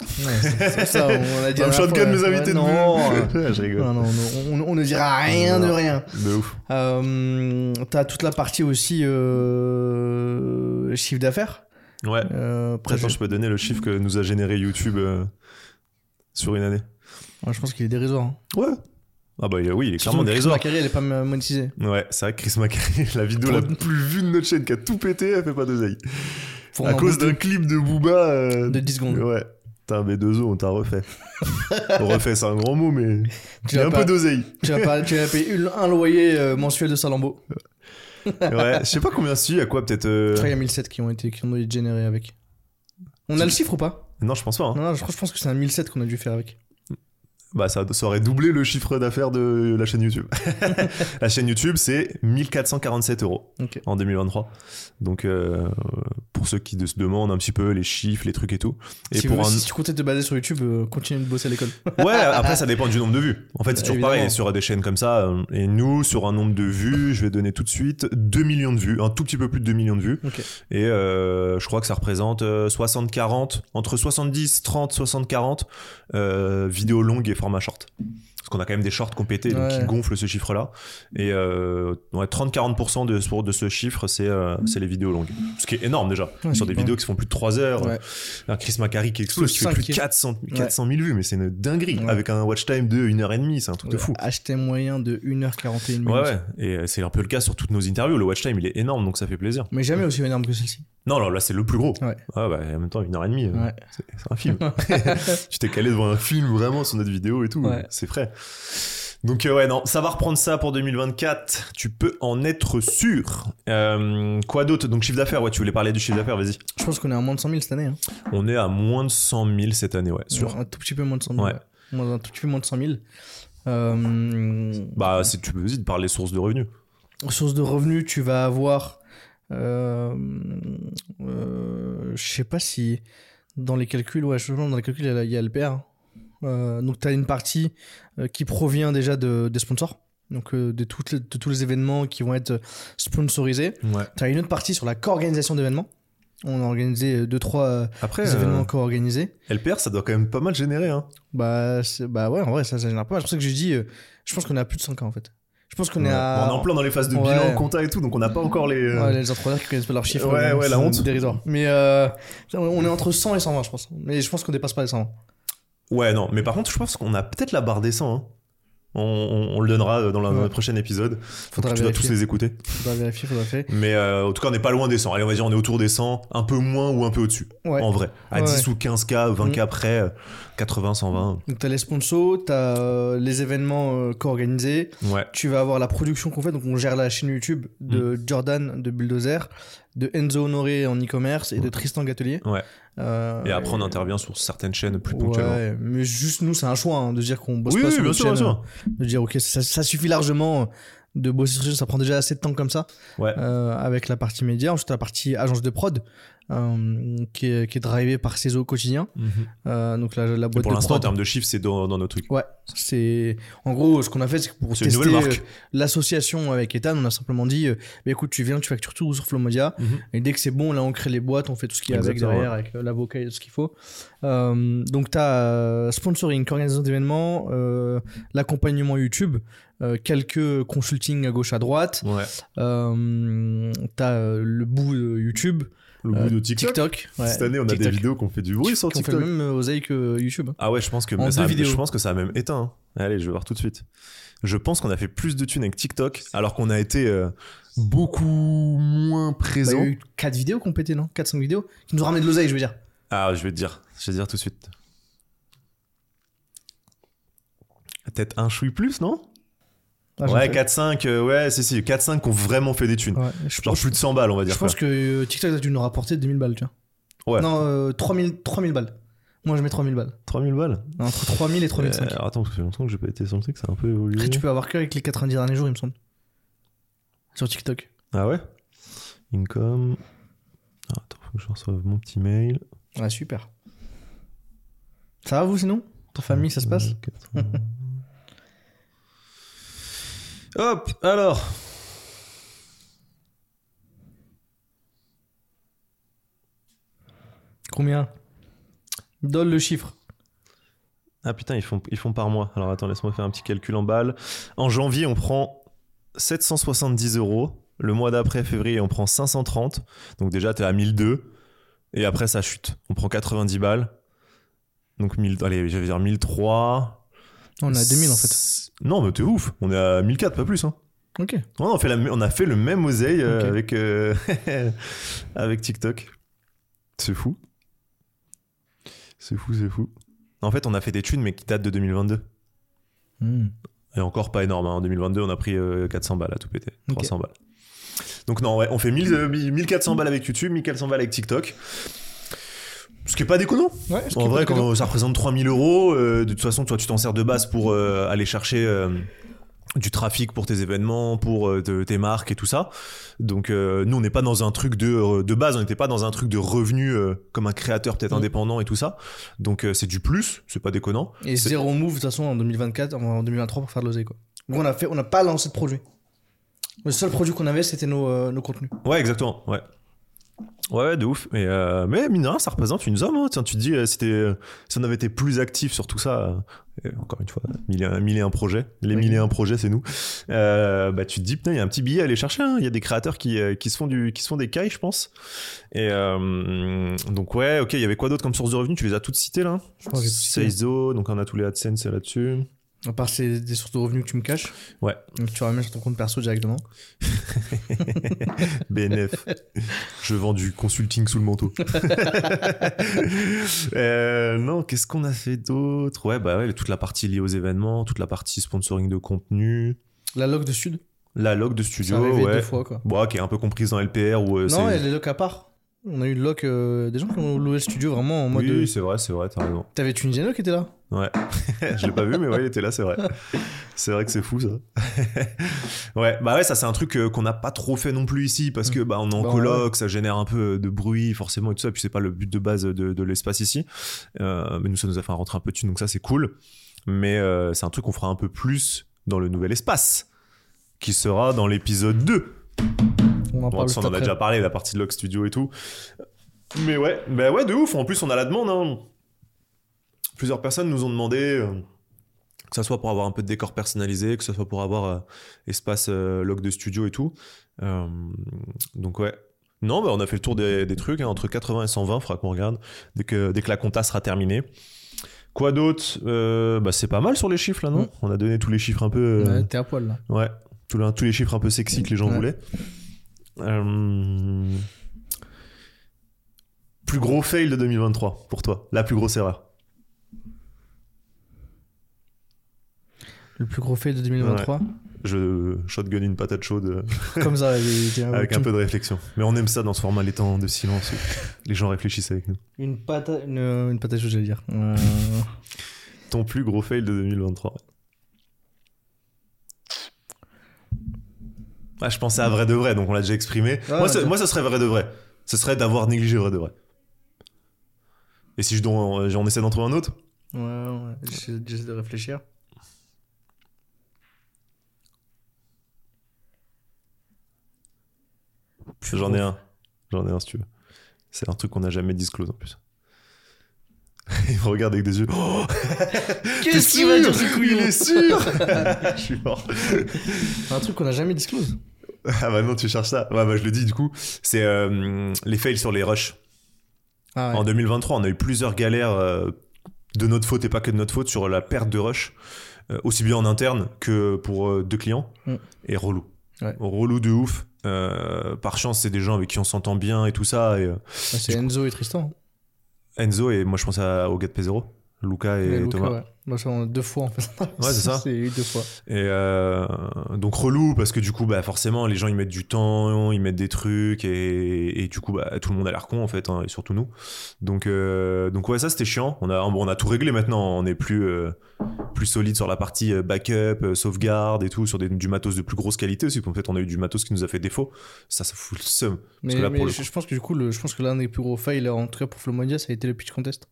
Ouais, ça, on a dit. Un shotgun mes ouais, invités de Non, je rigole. non, non, on, on- on ne dira rien de rien. De ouf. Euh, T'as toute la partie aussi euh, chiffre d'affaires. Ouais. Euh, après, Attends, je- je peux donner le chiffre que nous a généré YouTube euh, sur une année. Ouais, je pense qu'il est dérisoire. hein. Ouais. Ah bah oui, il est clairement que Chris dérisoire. Macari, elle est pas monétisée. Ouais, c'est vrai que Chris McCary, la vidéo Pour- la plus vue de notre chaîne qui a tout pété, elle fait pas d'oseille. À cause d'un clip de Booba. euh, de 10 secondes. Ouais. T'as un B2O, on t'a refait. on refait, c'est un grand mot, mais. Tu un pas- peu d'oseille. Tu pas, payer une- un loyer euh, mensuel de Salambo. Ouais, je sais pas combien c'est, il y a quoi, peut-être. euh, Je crois qu'il y a 1007 qui ont été, qui ont été générés avec. On a le chiffre ou pas? Non, je pense pas. hein. Non, je, je pense que c'est un 1007 qu'on a dû faire avec. Bah, ça, ça aurait doublé le chiffre d'affaires de la chaîne YouTube. la chaîne YouTube, c'est 1447 euros en 2023. Donc, euh, pour ceux qui se demandent un petit peu les chiffres, les trucs et tout. Et si, pour vous- un. si tu comptais te baser sur YouTube, euh, continue de bosser à l'école. Ouais, après, ça dépend du nombre de vues. En fait, c'est toujours Évidemment. pareil sur des chaînes comme ça. euh, Et nous, sur un nombre de vues, je vais donner tout de suite 2 millions de vues, un tout petit peu plus de 2 millions de vues. Et euh, je crois que ça représente 60-40, entre 70, 30, 60, 40 euh, vidéos longues et format short. Parce qu'on a quand même des shorts compétés donc Ouais. qui gonflent ce chiffre-là. Et euh, ouais, 30-40% de, ce- de ce chiffre, c'est euh, les vidéos longues. Ce qui est énorme déjà. Ouais, Sur des vidéos qui font plus de 3 heures. Un Chris Macari qui explose, qui fait plus de qui- 400, 400 000 vues. Mais c'est une dinguerie. Avec un watch time de 1h30, c'est un truc de fou. Acheter moyen de 1h41 minutes. Ouais, ouais. Et euh, c'est un peu le cas sur toutes nos interviews. Le watch time, il est énorme, donc ça fait plaisir. Mais jamais aussi énorme que celle-ci. Non, là, là c'est le plus gros. Ouais. Ah bah, en même temps, une heure et demie, euh, Ouais. c'est c'est un film. tu t'es calé devant un film vraiment sur notre vidéo et tout. Ouais. C'est frais. Donc euh, ouais, non, ça va reprendre ça pour 2024. Tu peux en être sûr. Euh, quoi d'autre? Donc chiffre d'affaires, ouais, tu voulais parler du chiffre d'affaires, vas-y. Je pense qu'on est à moins de 100 000 cette année. Hein. On est à moins de 100 000 cette année, ouais, sûr. Un tout petit peu moins de 100 000. Ouais. ouais. Moins- Un tout petit peu moins de 100 000. Euh, Bah, si tu peux vas-y par les sources de revenus. source de revenus, tu vas avoir. Euh, euh, je sais pas si dans les calculs, ouais, je dans les calculs, il y a, y a le PR. Euh, donc, tu as une partie euh, qui provient déjà de, des sponsors. Donc, euh, de, toutes les- de tous les événements qui vont être sponsorisés. Ouais. Tu as une autre partie sur la co-organisation d'événements. On a organisé 2-3 Après, événements euh, co-organisés. LPR, ça doit quand même pas mal générer. Hein. Bah, bah ouais, en vrai, ça, ça génère pas mal. C'est pour ça que je dis, euh, je pense qu'on à plus de 5 ans en fait. Je pense qu'on est à. On est en plein dans les phases de Ouais. bilan, compta et tout, donc on n'a pas encore les. euh, Ouais, les entrepreneurs qui connaissent pas leurs chiffres. Ouais, euh, ouais, la honte. Dérisoire. Mais euh, on est entre 100 et 120, je pense. Mais je pense qu'on dépasse pas les 120. Ouais, non, mais par contre, je pense qu'on a peut-être la barre des 100. hein. On, on- on le donnera dans, la- dans le prochain épisode. Faudra tu dois tous les écouter. Faudra vérifier, faudra faire. Mais euh, en tout cas, on n'est pas loin des 100. Allez, on va dire, on est autour des 100, un peu moins ou un peu au-dessus. Ouais. En vrai. À Ouais, 10 ou 15K, 20K Mm. près, euh, 80, 120. Donc t'as les sponsors, t'as euh, les événements euh, co-organisés. Ouais. Tu vas avoir la production qu'on fait. Donc on gère la chaîne YouTube de Mm. Jordan de Bulldozer, de Enzo Honoré en e-commerce et de Tristan Gatelier. Ouais. Euh, Et après, on intervient sur certaines chaînes plus ponctuellement. Ouais, mais juste nous, c'est un choix hein, de dire qu'on bosse Oui, pas oui, sur bien sûr. De dire, ok, ça, ça suffit largement de bosser sur ça prend déjà assez de temps comme ça. Ouais. euh, avec la partie média, ensuite la partie agence de prod, euh, qui, est, qui est drivée par Cézo au quotidien. Mhm. Euh, donc la, la Et boîte pour l'instant, en termes de chiffres, c'est dans, dans nos trucs. Ouais, c'est en gros ce qu'on a fait, c'est que pour tester euh, l'association avec Ethan, on a simplement dit, euh, bah, écoute, tu viens, tu factures tout sur Flomodia, Mhm. et dès que c'est bon, là on crée les boîtes, on fait tout ce qu'il y a avec derrière, avec l'avocat et tout ce qu'il faut. Donc tu as sponsoring, organisation d'événements, l'accompagnement YouTube, euh, quelques consulting à gauche à droite, Ouais. euh, tu as le bout de YouTube, Le bout euh, de TikTok. TikTok. ouais, Cette année, on a TikTok, des vidéos qui ont fait du bruit sur qui ont fait TikTok. le même euh, oseille que YouTube. Ah ouais, je pense que ça a, je pense que ça a même éteint. hein. Allez, je vais voir tout de suite. Je pense qu'on a fait plus de thunes avec TikTok, alors qu'on a été euh, beaucoup moins Bah, présent. il y a eu 4 vidéos qui ont pété, non? 4-5 vidéos Qui nous ont ramené de l'oseille, je veux dire. Ah, je vais te dire. Je vais te dire tout de suite. Peut-être un chouille plus, non? Ah, Ouais, fais- 4-5, euh, ouais, si, si, 4-5 qui ont vraiment fait des thunes. Ouais, je Genre pense, plus de 100 balles, on va dire. je pense que euh, TikTok a dû nous rapporter 2000 balles, tu vois. Ouais. Non, euh, 3000, 3000 balles. Moi, je mets 3000 balles. 3000 balles. Entre 3000 et 3005. Euh, alors attends, parce que ça fait longtemps que j'ai pas été sur le truc, ça a un peu évolué. Après, tu peux avoir que avec les 90 derniers jours, il me semble. Sur TikTok. Ah ouais? Income. Ah, attends, faut que je reçoive mon petit mail. Ouais, super. Ça va, vous, sinon? Ta famille, ça se passe? 80. Hop, alors. Combien? Donne le chiffre. Ah putain, ils font, ils font par mois. Alors attends, laisse-moi faire un petit calcul en balles. En janvier, on prend 770 euros. Le mois d'après, février, on prend 530. Donc déjà, t'es à 1002. Et après, ça chute. On prend 90 balles. Donc 1000, allez, j'allais dire 1003. On est à 2000 en fait. Non, mais t'es ouf. On est à 1004, pas plus. Hein. Ok. On, fait la, on a fait le même oseille euh, avec, euh, avec TikTok. C'est fou. C'est fou, c'est fou. En fait, on a fait des thunes, mais qui datent de 2022. Hmm. Et encore pas énorme. hein. En 2022, on a pris euh, 400 balles à tout péter. Ok. 300 balles. Donc, non, ouais, on fait 1000, euh, 1400 balles avec YouTube, 1400 balles avec TikTok. Ce qui est pas déconnant. Ouais, ce qui En vrai, quand ça représente 3000 euros, euh, de toute façon, toi, tu t'en sers de base pour euh, aller chercher euh, du trafic pour tes événements, pour te- tes marques et tout ça. Donc, nous, on n'est pas dans un truc de, de base, on n'était pas dans un truc de revenu comme un créateur peut-être Mm. indépendant et tout ça. Donc, c'est du plus, c'est pas déconnant. Et zéro move de toute façon en 2024, en 2023 pour faire de l'oseille quoi. Donc on a fait, on n'a pas lancé de produit. Le seul produit qu'on avait c'était nos, nos contenus. Ouais, exactement, ouais. Ouais, de ouf. Mais, euh, mais mine de rien, ça représente une somme. hein. Tiens, tu te dis, euh, c'était, euh, si on avait été plus actif sur tout ça, euh, et encore une fois, mille et un, mille et un projets. Les Oui. mille et un projets, c'est nous. Euh, bah, tu te dis, putain, il y a un petit billet à aller chercher. hein. Il y a des créateurs qui, euh, qui, se font du, qui se font des cailles, je pense. Et euh, donc, ouais, ok, il y avait quoi d'autre comme source de revenus? Tu les as toutes citées là Je crois que cité. Seizo, donc on a tous les AdSense là-dessus. À part c'est des sources de revenus que tu me caches. Ouais. Donc tu ramènes sur ton compte perso directement. BNF. Je vends du consulting sous le manteau. Euh, non, qu'est-ce qu'on a fait d'autre? Ouais, bah ouais, toute la partie liée aux événements, toute la partie sponsoring de contenu, La log de Sud. la log de Ça studio, arrivé ouais. deux fois quoi. Bon, qui est un peu comprise dans LPR ou euh, non, et les locs à part. On a eu le loc euh, des gens qui ont loué le studio vraiment en mode. Oui, de- c'est vrai, c'est vrai, t'as raison. T'avais Tunisiano qui était là? Ouais, je l'ai pas vu, mais ouais, il était là, c'est vrai. C'est vrai que c'est fou ça. ouais, bah ouais, ça c'est un truc euh, qu'on n'a pas trop fait non plus ici parce que bah on est en Bah, coloc, ça génère un peu de bruit forcément et tout ça, et puis c'est pas le but de base de, de l'espace ici. Euh, mais nous ça nous a fait rentrer un peu dessus, donc ça c'est cool. Mais euh, c'est un truc qu'on fera un peu plus dans le nouvel espace, qui sera dans l'épisode 2. On en Bon, parle ça, on en a déjà parlé, la partie de Log Studio et tout. Mais ouais, bah ouais, de ouf. En plus, on a la demande. hein. Plusieurs personnes nous ont demandé, euh, que ça soit pour avoir un peu de décor personnalisé, que ce soit pour avoir euh, espace euh, log de studio et tout. Euh, donc ouais. Non, bah on a fait le tour des, des trucs, hein, entre 80 et 120, faudra qu'on regarde, dès que, dès que la compta sera terminée. Quoi d'autre bah, C'est pas mal sur les chiffres là, non? Mm. On a donné tous les chiffres un peu... Ouais, T'es à poil là. Ouais, tous les, tous les chiffres un peu sexy que les gens Ouais. voulaient. Euh, Plus gros fail de 2023 pour toi, la plus grosse erreur. Le plus gros fail de 2023. Je shotgun une patate chaude euh, Comme ça, avec un peu de réflexion. Mais on aime ça dans ce format, les temps de silence où les gens réfléchissent avec nous. Une patate, une, une patate chaude, j'allais dire. Euh, Ton plus gros fail de 2023. Ah, je pensais à vrai de vrai, donc on l'a déjà exprimé. Moi, ouais. moi, ça serait vrai de vrai. Ce serait d'avoir négligé vrai de vrai. Et si je essaie d'en trouver un autre? Ouais, ouais, j'essaie j'essaie de réfléchir. J'en ai un. J'en ai un si tu veux. C'est un truc qu'on n'a jamais disclose en plus. Il me regarde avec des yeux. Oh, Qu'est-ce qu'il va dire, ce couillon Il est sûr? Je suis mort. Un truc qu'on a jamais disclose. Ah bah non, tu cherches ça. Ouais, bah je le dis du coup. C'est euh, les fails sur les rushs. Ah ouais. En 2023, on a eu plusieurs galères euh, de notre faute et pas que de notre faute sur la perte de rush. euh, aussi bien en interne que pour euh, deux clients, Mm. et relou. Ouais. Relou de ouf. Euh, par chance, c'est des gens avec qui on s'entend bien et tout ça. Et, euh, c'est Enzo et Tristan. Enzo, et moi je pense à, au gars de P0, Luca et Luca, Thomas. ouais. Moi, c'est deux fois en fait. Ouais, c'est ça. c'est eu deux fois. Et euh, donc relou parce que du coup bah forcément les gens ils mettent du temps, ils mettent des trucs et, et du coup bah tout le monde a l'air con en fait hein, et surtout nous. Donc euh, donc ouais ça c'était chiant. On a on a tout réglé maintenant. On est plus euh, plus solide sur la partie backup, sauvegarde et tout sur des, du matos de plus grosse qualité aussi. En fait on a eu du matos qui nous a fait défaut. Ça ça fout le seum. Mais, que là, mais pour le je, coup- pense que du coup, le, je pense que l'un des plus gros fails, en tout cas pour Flomodia, ça a été le pitch contest.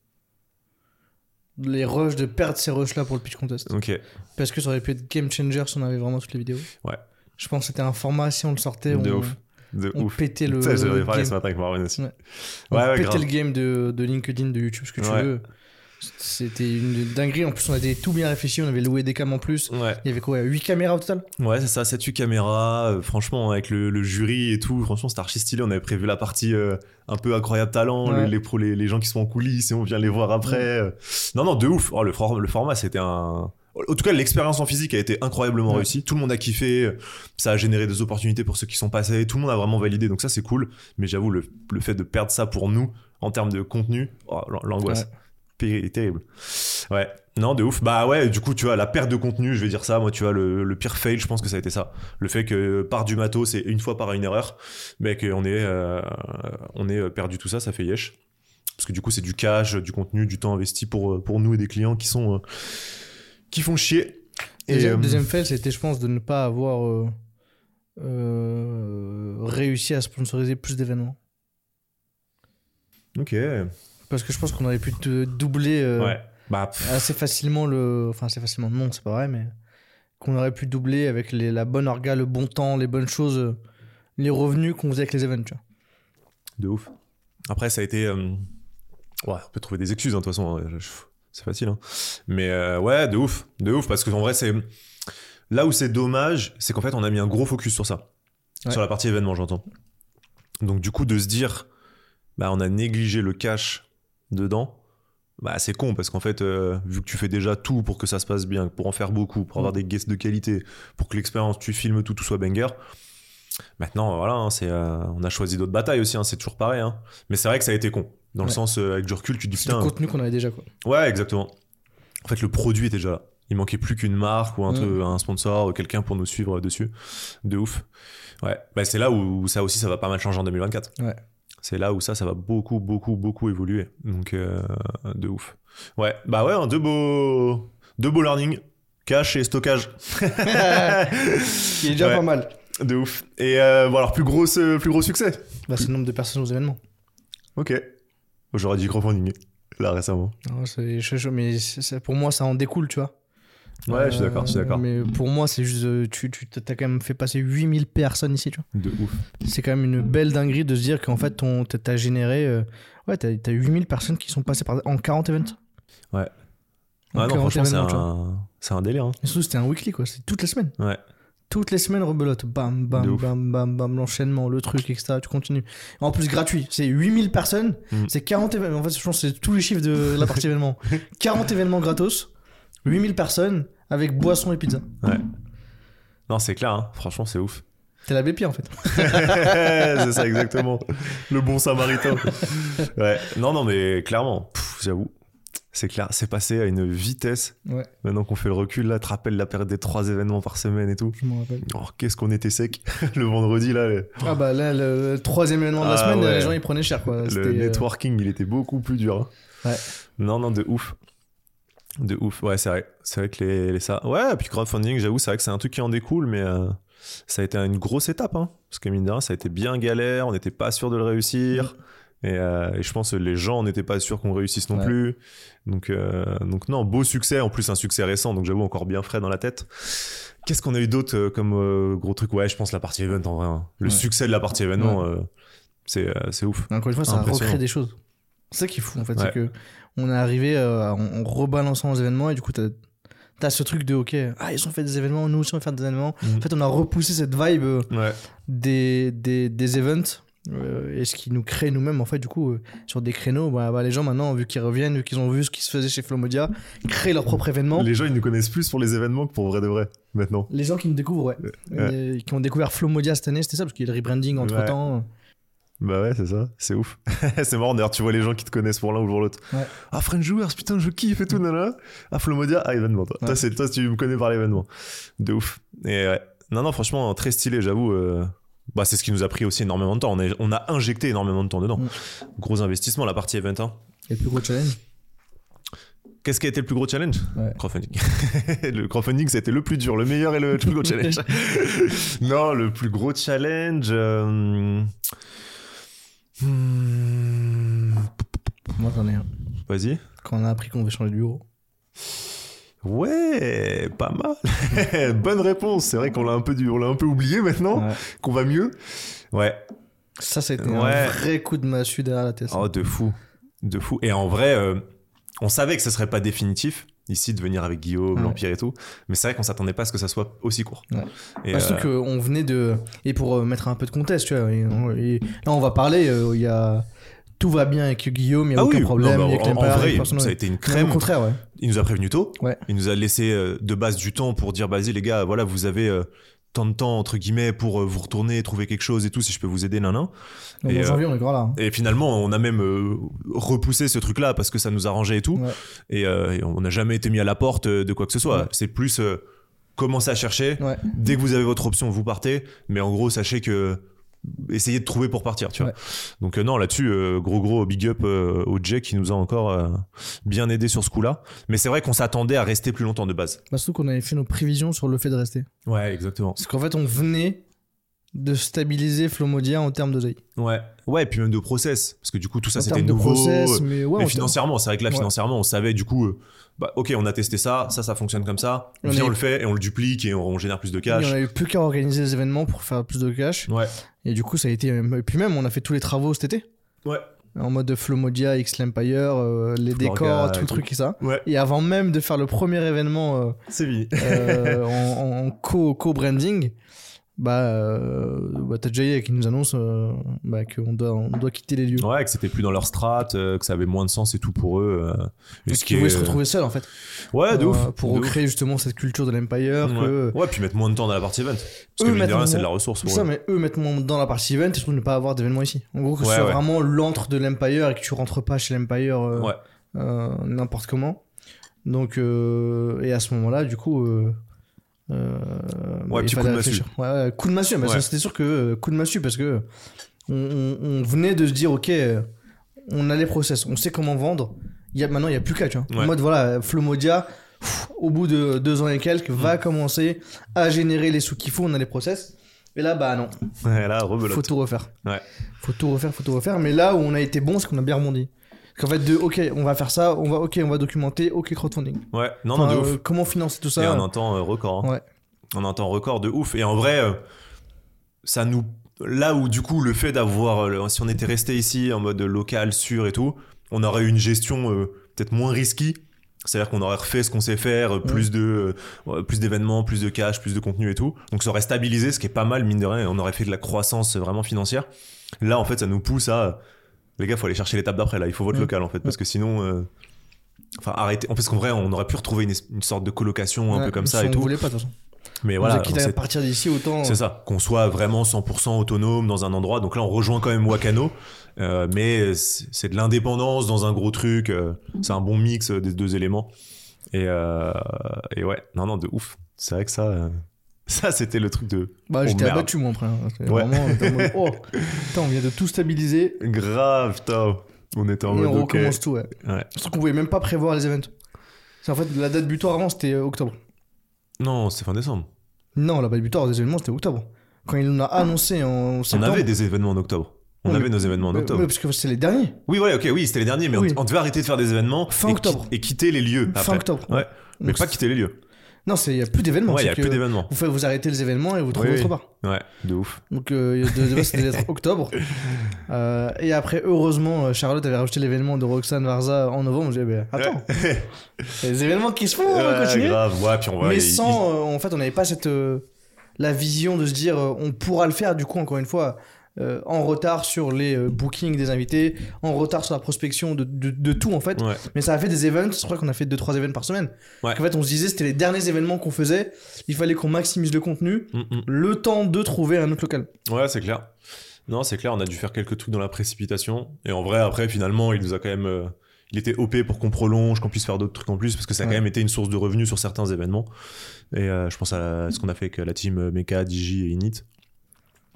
Les rushs, de perdre ces rushs là pour le pitch contest. Ok. Parce que ça aurait pu être game changer si on avait vraiment toutes les vidéos. Ouais. Je pense que c'était un format, si on le sortait, De on, ouf. De on ouf. pétait le. Ça j'avais parlé game. ce matin avec Marvin aussi. Ouais. Ouais on ouais, pétait grave. le game de, de LinkedIn, de YouTube, ce que tu Ouais. veux. C'était une dinguerie. En plus, on avait tout bien réfléchi. On avait loué des cams en plus. Ouais. Il y avait quoi 8 caméras au total? Ouais, c'est ça, 7-8 caméras. euh, franchement, avec le, le jury et tout, franchement, c'était archi stylé. On avait prévu la partie euh, un peu incroyable talent, Ouais. les, les, les gens qui sont en coulisses et on vient les voir après. euh. Non, non, de ouf. Oh, le, for- le format, c'était un. En tout cas, l'expérience en physique a été incroyablement Ouais. réussie. Tout le monde a kiffé. Ça a généré des opportunités pour ceux qui sont passés. Tout le monde a vraiment validé. Donc, ça, c'est cool. Mais j'avoue, le, le fait de perdre ça pour nous, en termes de contenu, oh, l'an- l'angoisse. Terrible. Ouais. Non, de ouf. Bah ouais, du coup, tu vois, la perte de contenu, je vais dire ça. Moi, tu vois, le, le pire fail, je pense que ça a été ça. Le fait que par du matos, c'est une fois par une erreur, mais qu'on euh, on ait perdu tout ça, ça fait yesh. Parce que du coup, c'est du cash, du contenu, du temps investi pour, euh, pour nous et des clients qui sont. euh, qui font chier. Et, Deuxième, euh, deuxième fail, c'était, je pense, de ne pas avoir euh, euh, réussi à sponsoriser plus d'événements. Ok. Parce que je pense qu'on aurait pu te doubler euh, Ouais. Bah, assez facilement le. Enfin, assez facilement, non, c'est pas vrai, mais. Qu'on aurait pu doubler avec les- la bonne orga, le bon temps, les bonnes choses, euh, les revenus qu'on faisait avec les events, tu vois. de ouf. Après, ça a été. euh, Ouais, on peut trouver des excuses, hein, de toute façon. hein, je- C'est facile. hein. Mais euh, ouais, de ouf. De ouf, parce qu'en vrai, c'est. Là où c'est dommage, c'est qu'en fait, on a mis un gros focus sur ça. Ouais. Sur la partie événement, j'entends. Donc, du coup, de se dire, bah, on a négligé le cash dedans, bah, c'est con, parce qu'en fait, euh, vu que tu fais déjà tout pour que ça se passe bien, pour en faire beaucoup, pour avoir des guests de qualité, pour que l'expérience, tu filmes tout, tout soit banger. Maintenant, voilà, hein, c'est, euh, on a choisi d'autres batailles aussi, hein, c'est toujours pareil. hein. Mais c'est vrai que ça a été con. Dans le sens, euh, avec du recul, tu te dis C'est putain. contenu qu'on avait déjà, quoi. Ouais, exactement. En fait, le produit était déjà là. Il manquait plus qu'une marque ou un, Mm. truc- un sponsor ou quelqu'un pour nous suivre dessus. De ouf. Ouais. Bah, c'est là où ça aussi, ça va pas mal changer en 2024. Ouais. C'est là où ça, ça va beaucoup, beaucoup, beaucoup évoluer. Donc, euh, de ouf. Ouais. Bah ouais, hein, deux beaux, deux beaux learning. Cache et stockage. Il est déjà Ouais. pas mal. De ouf. Et euh, bon, alors, plus gros, euh, plus gros succès. Bah, c'est le nombre de personnes aux événements. Ok. J'aurais dit crowdfunding, là, récemment. Non, c'est- je- je- mais c'est- c'est- pour moi, ça en découle, tu vois. Ouais, je suis d'accord, je suis Euh, d'accord. Mais pour moi, c'est juste. euh, Tu, tu as quand même fait passer 8000 personnes ici, tu vois. De ouf. C'est quand même une belle dinguerie de se dire qu'en fait, t'as t'as généré. euh, ouais, t'as as 8000 personnes qui sont passées par, en 40 events. Ouais. En Ah non, 40 franchement, c'est événements, tu un, c'est un délire. hein. Et surtout, c'était un weekly, quoi. C'est toutes les semaines. Ouais. Toutes les semaines, rebelote. Bam, bam, bam, bam, bam, l'enchaînement, le truc, etc. Tu continues. En plus, gratuit. C'est 8000 personnes. Mhm. C'est 40 événements. En fait, je pense que c'est tous les chiffres de la partie événement. 40 événements gratos. 8000 personnes avec boisson et pizza. Non, c'est clair, hein. franchement, c'est ouf. T'es la BP en fait. c'est ça, exactement. Le bon samaritain. Ouais. Non, non, mais clairement, j'avoue, c'est clair, c'est passé à une vitesse. Ouais, Maintenant qu'on fait le recul, là, tu te rappelles la période des trois événements par semaine et tout. je m'en rappelle. Oh, qu'est-ce qu'on était sec le vendredi, là. Le, Ah bah là, le, le troisième événement de la Ah semaine, ouais. les gens ils prenaient cher quoi. le euh, networking, il était beaucoup plus dur. hein. Ouais. Non, non, de ouf. De ouf, ouais, c'est vrai. C'est vrai que les, les ça. Ouais, et puis crowdfunding, j'avoue, c'est vrai que c'est un truc qui en découle, mais euh, ça a été une grosse étape. Hein, parce que mine de rien, ça a été bien galère, on n'était pas sûr de le réussir. Et, euh, et je pense que les gens n'étaient pas sûrs qu'on réussisse non Ouais. plus. Donc, euh, donc, non, beau succès. En plus, un succès récent, donc j'avoue, encore bien frais dans la tête. Qu'est-ce qu'on a eu d'autre comme gros truc? Ouais, je pense la partie event en vrai. hein. Le Ouais. succès de la partie événement, euh, c'est ouf. Encore une fois, ça recrée des choses. C'est ça qui est fou en fait, Ouais. c'est que on est arrivé euh, en, en rebalançant les événements et du coup t'as as ce truc de ok, ah ils ont fait des événements, nous aussi on va faire des événements. Mhm. En fait, on a repoussé cette vibe euh, Ouais. des, des, des events Euh, et ce qui nous crée nous-mêmes, en fait, du coup, euh, sur des créneaux, bah, bah, les gens maintenant, vu qu'ils reviennent, vu qu'ils ont vu ce qui se faisait chez Flomodia, créent leur propre événement. Les... Les gens, ils nous connaissent plus pour les événements que pour vrai de vrai, maintenant. gens qui nous découvrent, ouais. Ouais. Qui ont découvert Flomodia cette année, c'était ça, parce qu'il y a le rebranding entre temps. Bah ouais, c'est ça, c'est ouf. c'est marrant d'ailleurs, tu vois les gens qui te connaissent pour l'un ou pour l'autre. Ouais. Ah, French Joueurs, putain, je kiffe et tout, nana. Ah, Flomodia, ah, événement, toi. Ouais. Toi, c'est, toi, tu me connais par l'événement. De ouf. Et ouais. Non, non, franchement, très stylé, j'avoue. euh, Bah, c'est ce qui nous a pris aussi énormément de temps. On a, on a injecté énormément de temps dedans. Mm. Gros investissement, la partie event. hein. Et le plus gros challenge? Qu'est-ce qui a été le plus gros challenge? Ouais. Crowdfunding. le crowdfunding, c'était le plus dur, le meilleur et le plus gros challenge. non, le plus gros challenge. euh, hmm, Moi, j'en ai un. Vas-y. Quand on a appris qu'on veut changer de bureau. Ouais, pas mal. Bonne réponse. C'est vrai qu'on l'a un peu, on l'a un peu oublié maintenant, Ouais. qu'on va mieux. Ouais. Ça, c'était Ouais. un vrai coup de massue derrière la tête. Oh, de fou. De fou. Et en vrai, euh, on savait que ce serait pas définitif, ici, de venir avec Guillaume, Ouais. l'Empire et tout. Mais c'est vrai qu'on s'attendait pas à ce que ça soit aussi court. Ouais. Et, Bah, surtout euh, qu'on venait de. Et pour euh, mettre un peu de contexte, tu vois. et on- et là, on va parler. euh, Il y a. Tout va bien avec Guillaume, il n'y a ah aucun oui, problème. non, bah, a en, en vrai, personne- ça a été une Non, crème. Au contraire, ouais. Il nous a prévenu tôt. Il nous a laissé euh, de base du temps pour dire, bah, vas-y les gars, voilà, vous avez tant de temps entre guillemets pour euh, vous retourner, trouver quelque chose et tout, si je peux vous aider, nan, nan. Donc, Et, en euh, janvier, on est grave là. hein. Et finalement, on a même euh, repoussé ce truc-là parce que ça nous arrangeait et tout. Ouais. Et, euh, et on n'a jamais été mis à la porte de quoi que ce soit. Ouais. C'est plus euh, commencer à chercher. Ouais. Dès que vous avez votre option, vous partez. Mais en gros, sachez que essayez de trouver pour partir, tu vois. Ouais. Donc euh, non, là-dessus, euh, gros gros big up euh, au Jay qui nous a encore bien aidé sur ce coup-là. Mais c'est vrai qu'on s'attendait à rester plus longtemps de base. Bah, surtout qu'on avait fait nos prévisions sur le fait de rester. Ouais, exactement. Parce qu'en fait, on venait de stabiliser Flomodia en termes d'oseille. Ouais. Ouais, et puis même de process, parce que du coup tout ça c'était nouveau. process, mais ouais, mais on- financièrement, c'est vrai que là Ouais. financièrement, on savait du coup, euh, bah ok, on a testé ça, ça ça fonctionne comme ça. On est- on le fait et on le duplique et on, on génère plus de Et cash. on a eu plus qu'à organiser les événements pour faire plus de cash. Ouais. Et du coup, ça a été. Et puis même, on a fait tous les travaux cet été. Ouais. En mode Flomodia, X Empire, euh, les décors, tout le truc et ça. Ouais. Et avant même de faire le premier événement euh, C'est fini. euh, en, en co- co-branding, bah, euh, bah t'as Jay qui nous annonce euh, bah, qu'on doit, on doit quitter les lieux. Ouais, que c'était plus dans leur strat, euh, que ça avait moins de sens et tout pour eux. euh, et ce qu'ils est- se retrouver seuls en fait. Ouais, de ouf. Pour de ouf. recréer justement cette culture de l'Empire. Ouais. Que, ouais, puis mettre moins de temps dans la partie event. Parce que Eux mine de mettent rien, c'est de la ressource C'est pour ça, eux. mais eux mettent moins dans la partie event et surtout ne pas avoir d'événement ici. En gros, que ce Ouais, soit ouais. vraiment l'antre de l'Empire et que tu rentres pas chez l'Empire n'importe comment. Donc, et à ce moment-là, du coup. Euh, il petit coup de massue. Ouais, ouais, coup de massue, mais Ouais. c'était sûr que euh, coup de massue parce que on, on- on venait de se dire, ok, euh, on a les process, on sait comment vendre. Il y a, maintenant, il n'y a plus qu'à, tu vois. En Ouais. mode, voilà, Flomodia, pff, au bout de deux ans et quelques, Mm. va commencer à générer les sous qu'il faut, on a les process. Et là, bah non, Ouais, là, faut tout refaire. Ouais. Faut tout refaire, faut tout refaire. Mais là où on a été bon, c'est qu'on a bien rebondi. Qu'en fait, de ok, on va faire ça, on va ok, on va documenter, ok, crowdfunding. Ouais, non, Enfin, non, de ouf. euh, comment financer tout Et ça en un temps euh, record. hein. Ouais. En un temps record de ouf. Et en vrai, euh, ça nous. Là où, du coup, le fait d'avoir. Si on était resté ici en mode local, sûr et tout, on aurait eu une gestion euh, peut-être moins risquée. C'est-à-dire qu'on aurait refait ce qu'on sait faire, plus de euh, ouais, plus d'événements, plus de cash, plus de contenu et tout. Donc ça aurait stabilisé, ce qui est pas mal mine de rien. et On aurait fait de la croissance vraiment financière. Là, en fait, ça nous pousse à les gars, faut aller chercher l'étape d'après. Là, il faut votre Mm. local en fait, parce que sinon, euh, enfin, arrêtez. En plus, qu'en vrai, on aurait pu retrouver une, sorte de colocation un Ouais, peu comme si ça et on tout. voulait pas de toute façon. Mais on voilà, on à partir d'ici autant. c'est ça, qu'on soit vraiment 100% autonome dans un endroit. Donc là, on rejoint quand même Wakano, euh, mais c'est de l'indépendance dans un gros truc. euh, c'est un bon mix euh, des deux éléments. Et, euh, et ouais, non, non, de ouf. C'est vrai que ça, euh, ça c'était le truc de Bah, Oh, j'étais abattu, moi, après. hein. C'était Ouais. Vraiment, on mode, oh, putain, on vient de tout stabiliser grave, putain. On était en et mode on ok. recommence tout, ouais. Ouais. Surtout qu'on pouvait même pas prévoir les events. C'est en fait, la date butoir avant, c'était octobre. Non, c'était fin décembre. Non, la date butoir des événements, c'était octobre. Quand il nous a annoncé en On septembre. avait des événements en octobre. On avait mais- nos événements en octobre. ouais, parce que c'est les derniers. Oui, ouais, ok, oui, c'était les derniers, mais Oui. on, on devait arrêter de faire des événements Fin et, octobre. et quitter les lieux. Fin après. octobre. Ouais. Mais Donc, pas quitter les lieux. Non, il n'y a plus d'événements. Ouais, il y a plus d'événements. Vous, vous arrêtez les événements et vous trouvez Oui, autre oui. part. Ouais, de ouf. Donc, euh, de, base, c'était d'être octobre. Euh, et après, heureusement, euh, Charlotte avait rajouté l'événement de Roxane Varza en novembre. Je disais, bah, attends, Ouais. il y a des événements qui se font, on va Ouais, continuer. grave. Ouais, puis on va. Mais sans, euh, en fait, on n'avait pas cette, la vision de se dire, on pourra le faire. Du coup, encore une fois, euh, en retard sur les euh, bookings des invités, en retard sur la prospection de, de, de tout en fait. Ouais. Mais ça a fait des events, je crois qu'on a fait 2-3 événements par semaine. Ouais. En fait, on se disait c'était les derniers événements qu'on faisait, il fallait qu'on maximise le contenu, Mm, mm. le temps de trouver un autre local. Ouais, c'est clair. Non, c'est clair, on a dû faire quelques trucs dans la précipitation. Et en vrai, après, finalement, il nous a quand même. euh, il était OP pour qu'on prolonge, qu'on puisse faire d'autres trucs en plus, parce que ça a Ouais. quand même été une source de revenus sur certains événements. Et je pense à la- ce qu'on a fait avec la team Mecha, Digi et Init.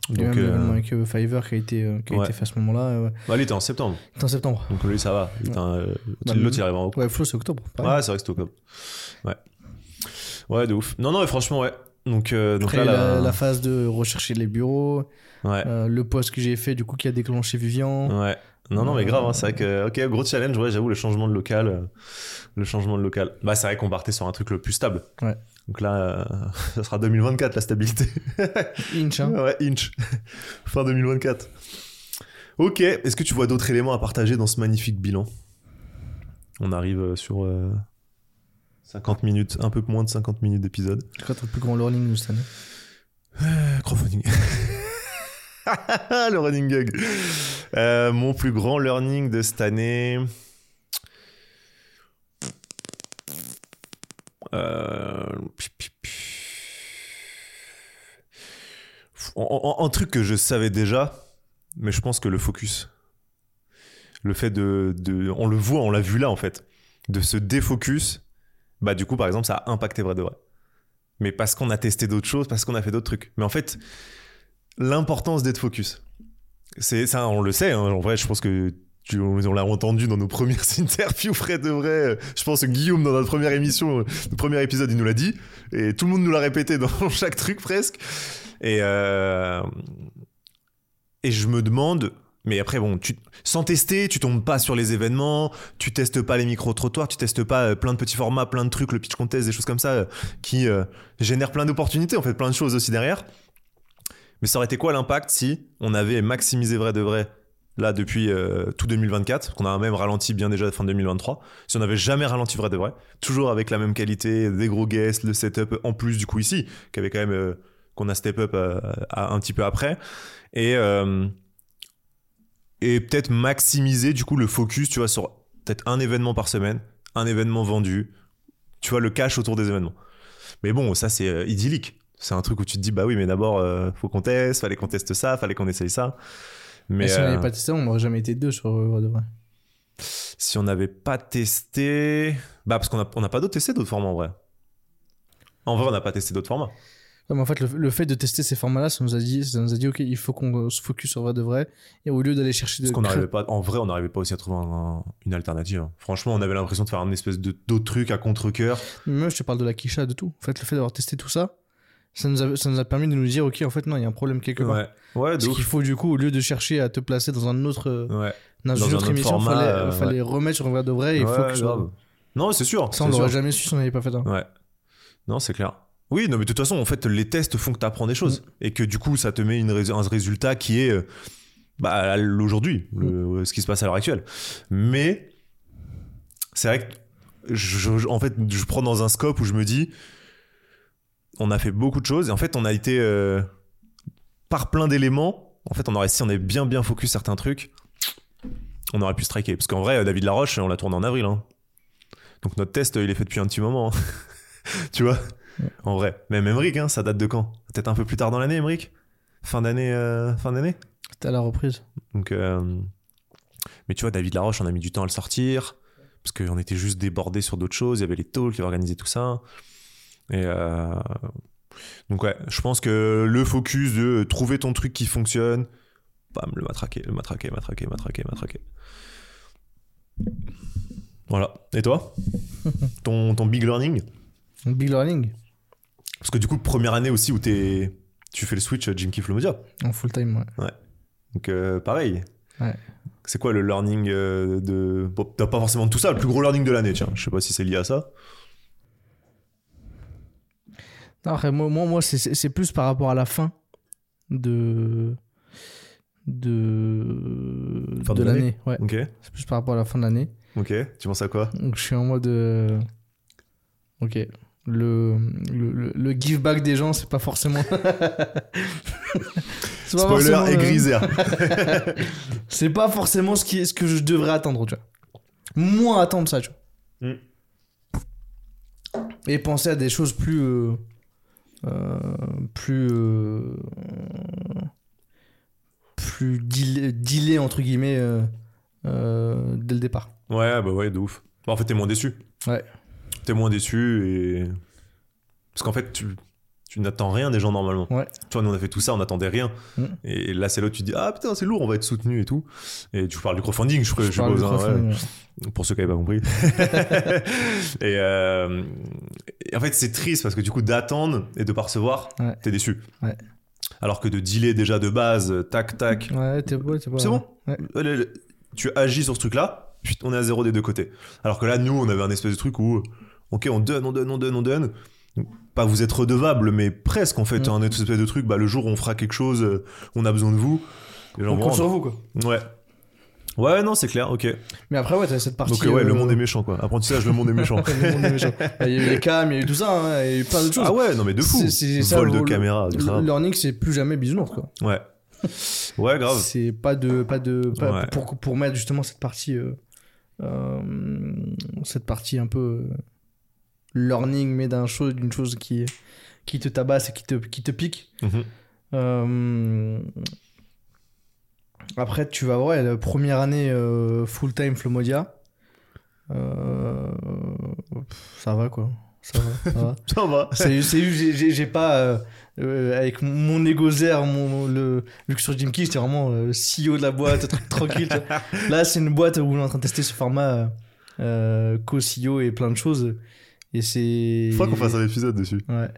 Il Donc, même euh, avec euh, Fiverr qui a été, euh, qui a ouais. été fait à ce moment-là. euh, ouais. bah, il était en septembre, C'était en septembre. donc lui, ça va. Il était euh, Bah, L'autre, il arrive en octobre. Ouais, Flo, c'est octobre. pareil. Ouais, c'est vrai que c'était octobre. Ouais. Ouais, de ouf. Non, non, mais franchement, ouais. Donc, donc Après, là, la, la- la phase de rechercher les bureaux, Ouais. le post que j'ai fait, du coup, qui a déclenché Vivian. Ouais. Non, non, mais grave, hein, c'est vrai que, ok, gros challenge, ouais, j'avoue, le changement de local, le changement de local. Bah, c'est vrai qu'on partait sur un truc le plus stable. Ouais. Donc là, euh, ça sera 2024, la stabilité. Inch, hein. ouais, inch. fin 2024. Ok, est-ce que tu vois d'autres éléments à partager dans ce magnifique bilan? On arrive euh, sur euh, 50 minutes, un peu moins de 50 minutes d'épisode. C'est quoi ton plus grand learning de cette année? Euh, crowdfunding. le running gag. Euh, mon plus grand learning de cette année. Euh, En- en- Un truc que je savais déjà, mais je pense que le focus. Le fait de, de- On le voit, on l'a vu là en fait. De se défocus, bah du coup par exemple ça a impacté vrai de mais parce qu'on a testé d'autres choses, parce qu'on a fait d'autres trucs. Mais en fait, l'importance d'être focus, c'est ça, on le sait. hein. en vrai, je pense que on l'a entendu dans nos premières interviews, vrai de vrai. Je pense que Guillaume, dans notre première émission, le premier épisode, il nous l'a dit. Et tout le monde nous l'a répété dans chaque truc presque. Et, euh, et je me demande. Mais après, bon, sans tester, tu tombes pas sur les événements, tu testes pas les micro-trottoirs, tu testes pas euh, plein de petits formats, plein de trucs, le pitch contest, des choses comme ça, euh, qui euh, génèrent plein d'opportunités, en fait, plein de choses aussi derrière. Mais ça aurait été quoi l'impact si on avait maximisé vrai de vrai là depuis euh, tout 2024, qu'on a même ralenti bien déjà fin 2023, si on n'avait jamais ralenti vrai de vrai, toujours avec la même qualité, des gros guests, le setup en plus du coup ici, qui quand même euh, qu'on a step up euh, un petit peu après, et et peut-être maximiser du coup le focus, tu vois, sur peut-être un événement par semaine, un événement vendu, tu vois, le cash autour des événements. Mais bon, ça c'est idyllique. C'est un truc où tu te dis, bah oui, mais d'abord, faut qu'on teste, fallait qu'on teste ça, fallait qu'on essaye ça. Mais Mais si on euh, n'avait pas testé, on n'aurait jamais été deux sur euh, de vrai. si on n'avait pas testé. Bah, parce qu'on n'a on n'a pas d'autres testé d'autres formats en vrai. En vrai, on n'a pas testé d'autres formats. Ouais, mais en fait, le, le fait de tester ces formats-là, ça nous a dit, ça nous a dit, ok, il faut qu'on euh, se focus sur Vrai de vrai. Et au lieu d'aller chercher de. Parce qu'on n'arrivait pas. En vrai, on n'arrivait pas aussi à trouver un- une alternative. hein. Franchement, on avait l'impression de faire un espèce de d'autres trucs à contre-coeur. Mais Moi, je te parle de la quicha, de tout. En fait, le fait d'avoir testé tout ça, ça nous, a, ça nous a permis de nous dire, ok, en fait, non, il y a un problème quelque part. Ouais, ouais, Parce qu'il faut, du coup, au lieu de chercher à te placer dans un autre. euh, Ouais. dans, Dans une un autre autre émission, format, fallait, euh, fallait remettre sur Vrai de vrai et sur- grave. Non, c'est sûr. Ça, on l'aurait jamais su si on n'avait pas fait ça. Ouais. Non, c'est clair. Oui, non, mais de toute façon, en fait, les tests font que tu apprends des choses. Et que du coup, ça te met une rés- un résultat qui est euh, bah, l'aujourd'hui, le- ce qui se passe à l'heure actuelle. Mais c'est vrai que, je- je- en fait, je prends dans un scope où je me dis, on a fait beaucoup de choses. Et en fait, on a été, euh, par plein d'éléments, en fait, on aurait, si on avait bien, bien focus certains trucs, on aurait pu striker. Parce qu'en vrai, David Laroche, on l'a tourné en avril. hein. Donc notre test, il est fait depuis un petit moment. hein. tu vois? En vrai. Même Emmerich, hein, ça date de quand? Peut-être un peu plus tard dans l'année, Emmerich Fin d'année euh, Fin d'année? C'était à la reprise. Donc, euh, Mais tu vois, David Laroche, on a mis du temps à le sortir. Parce qu'on était juste débordé sur d'autres choses. Il y avait les talks, il avait organisé tout ça. Et euh, Donc, ouais, je pense que le focus de trouver ton truc qui fonctionne, bam, le matraquer, le matraquer, matraquer, matraquer, matraquer. Voilà. Et toi? Ton, ton big learning? Big Learning, Parce que du coup, première année aussi où t'es- tu fais le switch euh, Jim Kiff en full time, ouais. Donc euh, pareil. Ouais. C'est quoi le learning de. Bon, t'as pas forcément tout ça, le plus gros learning de l'année, tiens. Je sais pas si c'est lié à ça. Après, moi, moi, moi, c'est- plus par rapport à la fin de. de. Fin de de l'année. Ouais. C'est plus par rapport à la fin de l'année. ok. Tu penses à quoi? Donc, je suis en mode. euh, Ok. le, le, give back des gens, c'est pas forcément. c'est pas Spoiler forcément, et euh, griser. C'est pas forcément ce, qui ce que je devrais attendre, tu vois. Moins attendre ça, tu vois. Mm. Et penser à des choses plus. euh, plus. euh, plus deal- dealées, entre guillemets, euh, euh, dès le départ. Ouais, bah ouais, de ouf. Bah, en fait, t'es moins déçu. Ouais. T'es moins déçu et. Parce qu'en fait, tu, tu n'attends rien des gens normalement. Ouais. Tu vois, nous on a fait tout ça, on n'attendait rien. Mm. Et là, c'est là où tu te dis Ah putain, c'est lourd, on va être soutenu et tout. Et tu parles du crowdfunding, je, je Je parle suppose. hein, ouais. crowdfunding, ouais. pour ceux qui n'avaient pas compris. et, euh, et en fait, c'est triste parce que du coup, d'attendre et de pas recevoir, t'es déçu. Alors que de dealer déjà de base, tac, tac, Ouais, t'es ouais, t'es pas- c'est bon. Tu agis sur ce truc-là, on est à zéro des deux côtés. Alors que là, nous, on avait un espèce de truc où, ok, on donne, on donne, on donne, on donne. Pas vous être redevable, mais presque en fait, Mm. un espèce de truc. Bah, le jour où on fera quelque chose, euh, on a besoin de vous. Les gens On compte sur vous, quoi. Ouais. Ouais, non, c'est clair, ok. Mais après, ouais, t'as cette partie. Donc, euh, ouais, le euh, monde est méchant, quoi. Apprentissage, le monde est méchant. le monde est méchant. Il y a eu les cams, il y a eu tout ça, hein, il y a eu plein d'autres choses. Ah ouais, non mais de fou. C'est- Vol de le- caméra, Le grave. learning, c'est plus jamais bisounours, quoi. Ouais. Ouais, grave. C'est pas de. Pas de pas- Ouais. pour, pour mettre justement cette partie. euh, euh, cette partie un peu. Learning, mais d'un chose, d'une chose qui, qui te tabasse et qui te, qui te pique. Mhm. Euh, Après, tu vas voir, ouais, la première année euh, full-time Flomodia. Euh, Ça va, quoi. Ça va. Ça va. Ça va. C'est c'est j'ai- pas. euh, avec mon ego zère, mon, le, sur Jimky, j'étais vraiment le CEO de la boîte, truc tranquille. Là, c'est une boîte où on est en train de tester ce format co-CEO et plein de choses. Et c'est. Faut qu'on fasse un épisode dessus. Ouais.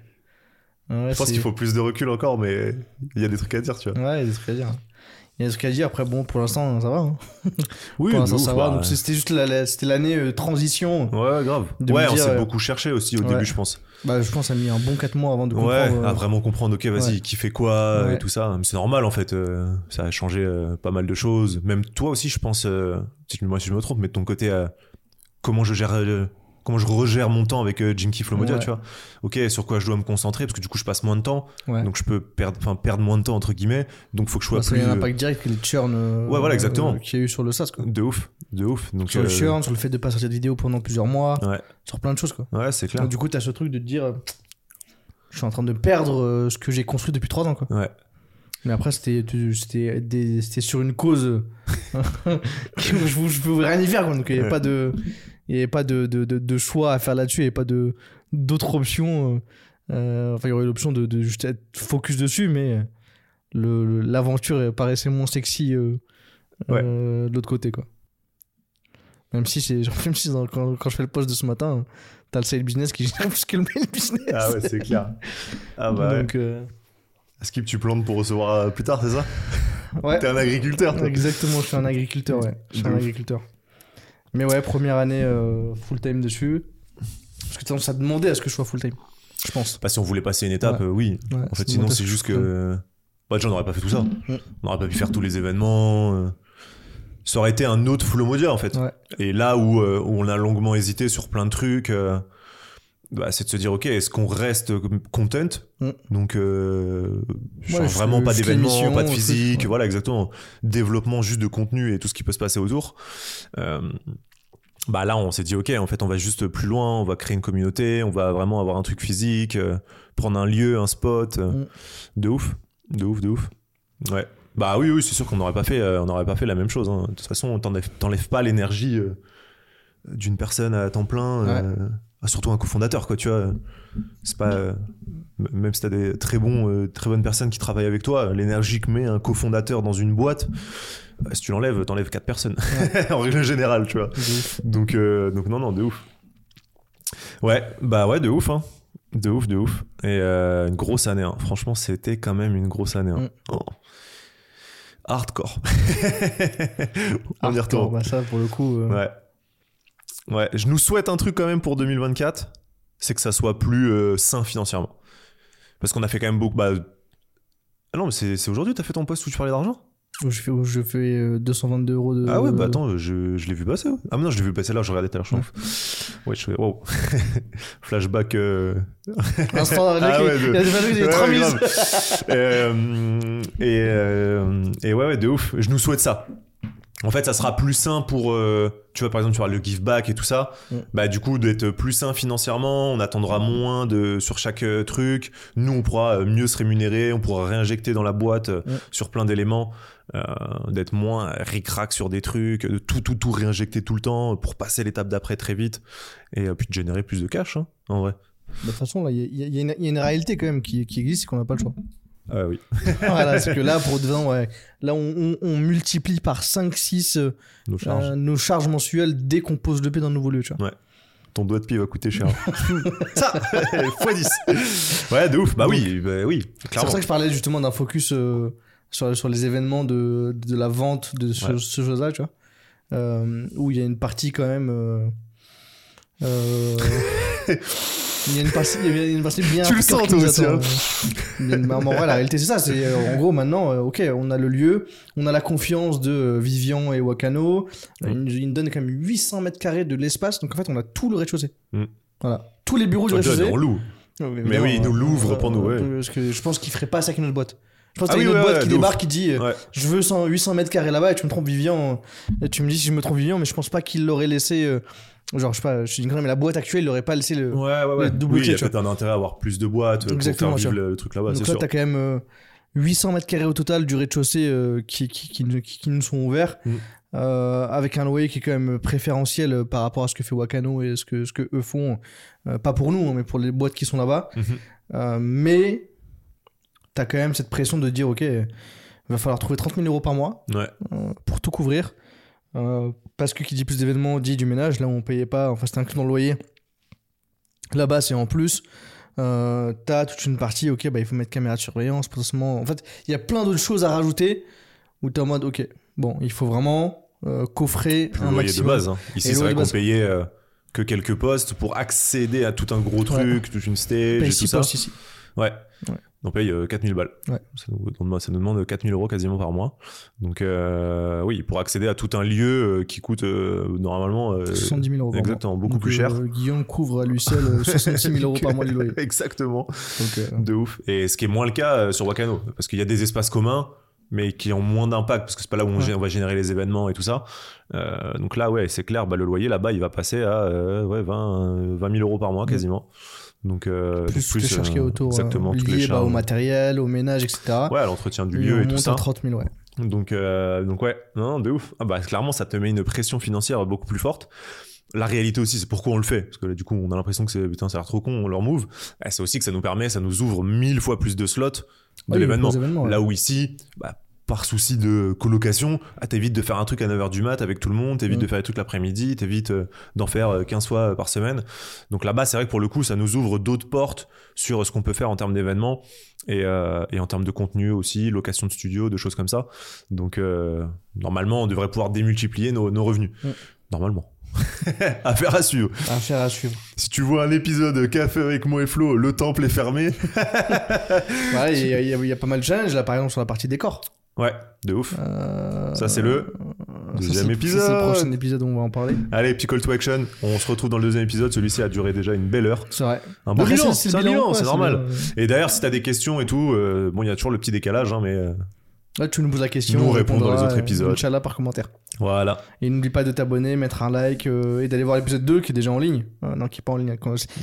Ouais, Je pense qu'il faut plus de recul encore, mais il y a des trucs à dire, tu vois. Ouais, il y a des trucs à dire. Il y a des trucs à dire. Après, bon, pour l'instant, ça va. hein. Oui, pour l'instant, ça va. bah, Donc, c'était juste la- la- c'était l'année euh, transition. Ouais, grave. ouais, on s'est euh, beaucoup cherché aussi au ouais. début, je pense. Bah, je pense ça a mis un bon 4 mois avant de Ouais, comprendre. euh, à vraiment comprendre, ok, vas-y, Ouais. qui fait quoi Ouais. et tout ça. Mais c'est normal, en fait. euh, ça a changé euh, pas mal de choses. Même toi aussi, je pense, euh, si, moi si je me trompe, mais de ton côté, euh, comment je gère. Comment je regère mon temps avec euh, Jim Key Flomodia, Ouais. tu vois. Ok, sur quoi je dois me concentrer, parce que du coup, je passe moins de temps. ouais. Donc, je peux perdre, enfin, perdre moins de temps, entre guillemets. Donc, faut que je sois Bah, ça a plus. eu un euh, impact direct que le churn. euh, Ouais, voilà, exactement. euh, qu'il y a eu sur le SaaS, quoi. De ouf, de ouf. Donc, Sur le churn, sur le fait de pas sortir de vidéo pendant plusieurs mois, Ouais, sur plein de choses, quoi. ouais c'est clair. Donc, du coup, t'as ce truc de te dire. Je suis en train de perdre ce que j'ai construit depuis 3 ans, quoi. Ouais. Mais après, c'était sur une cause je, je pouvais rien y faire. Quoi. Donc, il n'y avait Ouais. pas de, il y avait pas de, de, de, de choix à faire là-dessus. Il n'y avait pas de- d'autres options. euh, euh, enfin, il y aurait l'option de, de juste être focus dessus, mais l'aventure paraissait moins sexy euh, Ouais. euh, de l'autre côté. Quoi. Même si, c'est, genre, même si dans- quand, quand je fais le post de ce matin, t'as le side business qui gère plus que le mail business. Ah ouais, c'est clair. Ah bah ouais. Donc, euh, Skip, tu plantes pour recevoir plus tard, c'est ça? Ouais. T'es un agriculteur. Exactement, je suis un agriculteur, ouais. Je suis un agriculteur. Mais ouais, première année euh, full time dessus. Parce que ça demandait à ce que je sois full time. Je pense. Pas si on voulait passer une étape, Ouais. euh, oui. Ouais, En fait, sinon, c'est ce juste que. Bah, déjà, on n'aurait pas fait tout ça. Mm. On n'aurait pas pu faire tous les événements. euh. Ça aurait été un autre Flomodia, en fait. Et là où, où on a longuement hésité sur plein de trucs, bah, c'est de se dire, ok, est-ce qu'on reste content? Mm. Donc, euh, Ouais, vraiment pas l'émission, pas de truc, physique, ouais. voilà, exactement. Développement juste de contenu et tout ce qui peut se passer autour. Euh, bah là, on s'est dit, ok, en fait, on va juste plus loin, on va créer une communauté, on va vraiment avoir un truc physique, euh, prendre un lieu, un spot. euh, Mm. De ouf, de ouf, de ouf. Ouais. Bah oui, oui, c'est sûr qu'on n'aurait pas fait, on n'aurait pas fait la même chose. hein. De toute façon, t'enlèves, pas l'énergie d'une personne à temps plein, ah, surtout un cofondateur, quoi. Tu vois, c'est pas euh, même si t'as des très bons, euh, très bonnes personnes qui travaillent avec toi, l'énergie que met un cofondateur dans une boîte, bah, si tu l'enlèves, t'enlèves quatre personnes en règle générale, tu vois. Donc, euh, donc non, non, de ouf. Ouais, bah ouais, de ouf, hein. De ouf, de ouf. Et une grosse année, hein. franchement, c'était quand même une grosse année. hein. Mm. Oh. Hardcore. On y retourne. bah ça, pour le coup. Ouais. Ouais, je nous souhaite un truc quand même pour 2024, c'est que ça soit plus euh, sain financièrement. Parce qu'on a fait quand même beaucoup. Bah... Ah non, mais c'est aujourd'hui que t'as fait ton post où tu parlais d'argent? Où je fais, où je fais euh, 222 euros de. Ah ouais, bah attends, je, je l'ai vu passer. ouais. Ah mais non, je l'ai vu passer là, je regardais tout à l'heure, je suis en ouf. Ouais, je fais, wow. Flashback. euh, Instant, Ah ouais, il, de- il a Ouais, 3000. grave. Euh, et, euh, et ouais, ouais, de ouf. Je nous souhaite ça. En fait, ça sera plus sain pour, euh, tu vois, par exemple, tu vois le give back et tout ça. Mm. Bah, du coup, d'être plus sain financièrement, on attendra moins de sur chaque euh, truc. Nous, on pourra euh, mieux se rémunérer, on pourra réinjecter dans la boîte euh, Mm. sur plein d'éléments, euh, d'être moins ric-rac sur des trucs, de tout, tout, tout réinjecter tout le temps pour passer l'étape d'après très vite et puis de générer plus de cash, hein, en vrai. De toute façon, là, il y, a- y y une- réalité quand même qui, qui existe, c'est qu'on n'a pas le choix. Ah oui. voilà, c'est que là, pour devant, ouais, là, on, on- on multiplie par 5-6 euh, Nos charges. euh, nos charges mensuelles dès qu'on pose le pied dans un nouveau lieu, tu vois. Ton doigt de pied va coûter cher. ça, x 10. Ouais, de ouf. Bah oui, bah oui, C'est pour ça que je parlais justement d'un focus euh, sur, sur les événements de, de la vente de ce, Ouais. ce chose-là, tu vois. Euh, où il y a une partie quand même. Il y a une partie, il y a une partie bien. Tu le sens, toi aussi, euh. Mais, mais en vrai, la réalité, c'est ça. C'est euh, en gros maintenant, euh, ok, on a le lieu, on a la confiance de euh, Vivian et Wakano. Mm. Ils, nous- ils nous donnent quand même 800 mètres carrés de l'espace. Donc en fait, on a tout le rez-de-chaussée. Mm. Voilà, tous les bureaux du rez-de-chaussée. on loue. Mais oui, il nous l'ouvre pour nous, ouais. Parce que je pense qu'il ferait pas ça avec une autre boîte. Je pense Ah qu'il y a oui, une autre ouais, boîte ouais, qui débarque qui dit Ouais. Je veux 100, 800 mètres carrés là-bas et tu me trompes Vivian. Et tu me dis si je me trompe Vivian, mais je pense pas qu'il l'aurait laissé. Genre, je sais pas, je suis une connerie, mais la boîte actuelle, il l'aurait pas laissé le. Ouais, ouais, ouais. Le double oui, il y clé, a tu peut-être un intérêt à avoir plus de boîtes Exactement, pour faire vivre le truc là-bas, Donc là, t'as quand même euh, 800 mètres carrés au total du rez-de-chaussée euh, qui, qui, qui, nous- qui- nous sont ouverts. Mm. euh, avec un loyer qui est quand même préférentiel euh, par rapport à ce que fait Wakano et ce que, ce que eux font. Pas pour nous, hein, mais pour les boîtes qui sont là-bas. Mhm. Euh, mais t'as quand même cette pression de dire ok, il va falloir trouver 30 000 euros par mois Ouais. pour tout couvrir. Euh, parce que qui dit plus d'événements dit du ménage. Là, on payait pas, enfin, c'était inclus dans le loyer. Là-bas, c'est en plus. Euh, t'as toute une partie, ok, bah, il faut mettre caméra de surveillance, potentiellement. En fait, il y a plein d'autres choses à rajouter où t'es en mode, ok, bon, il faut vraiment euh, coffrer un le loyer de maximum. base. hein. Ici, c'est vrai qu'on payait euh, que quelques postes pour accéder à tout un gros truc, toute une stage et tout ça. ici. Ouais. Ouais. On paye euh, 4000 balles. Ouais. Ça, nous, demande- ça nous demande 4000 euros quasiment par mois. Donc, euh, oui, pour accéder à tout un lieu euh, qui coûte euh, normalement. euh, 70 000 euros par mois. Exactement, beaucoup Donc, plus cher. euh, Guillaume couvre à lui seul euh, 66 000 euros par mois du loyer. Exactement. Donc, euh, De ouf. Et ce qui est moins le cas euh, sur Wakano. Parce qu'il y a des espaces communs, mais qui ont moins d'impact, parce que c'est pas là où on, Ouais. gé- on va générer les événements et tout ça. Euh, donc là, ouais, c'est clair, bah, le loyer là-bas, il va passer à euh, ouais, 20, euh, 20 000 euros par mois quasiment. Donc, euh, plus, toutes les charges qu'il y a euh, autour, Exactement, euh, toutes les liées bah, au matériel, au ménage, etc. Ouais, à l'entretien du lieu et tout monte ça. à 30 000, ouais. Donc, euh, donc ouais, non, de ouf. Ah bah, clairement, ça te met une pression financière beaucoup plus forte. La réalité aussi, c'est pourquoi on le fait. Parce que là, du coup, on a l'impression que c'est, putain, ça a l'air trop con, on leur move. Eh, c'est aussi que ça nous permet, ça nous ouvre mille fois plus de slots de Ouais, l'événement. ouais. Là où ici, bah, par souci de colocation, ah, t'évites de faire un truc à 9h du mat avec tout le monde, t'évites Mm. de faire des trucs l'après-midi, t'évites euh, d'en faire euh, 15 fois euh, par semaine. Donc là-bas, c'est vrai que pour le coup, ça nous ouvre d'autres portes sur ce qu'on peut faire en termes d'événements et, euh, et en termes de contenu aussi, location de studio, de choses comme ça. Donc euh, normalement, on devrait pouvoir démultiplier nos, nos revenus. Mm. Normalement. Affaire à suivre. Affaire à suivre. Si tu vois un épisode Café avec moi et Flo, le temple est fermé. Ouais, il y, a- il y il y a pas mal de challenges là, par exemple, sur la partie décor. Ouais, de ouf. Euh, Ça, c'est le deuxième ça, épisode. C'est le prochain épisode où on va en parler. Allez, petit call to action. On se retrouve dans le deuxième épisode. Celui-ci a duré déjà une belle heure. C'est vrai. Un bon Après, bilan, c'est- ouais, normal. le. Et d'ailleurs, si t'as des questions et tout, euh, bon, il y a toujours le petit décalage, hein, mais euh, Là, tu nous poses la question. Nous, on répond dans les autres épisodes. Inch'Allah par commentaire. Voilà. Et n'oublie pas de t'abonner, mettre un like euh, et d'aller voir l'épisode 2 qui est déjà en ligne. Euh, non, qui est pas en ligne.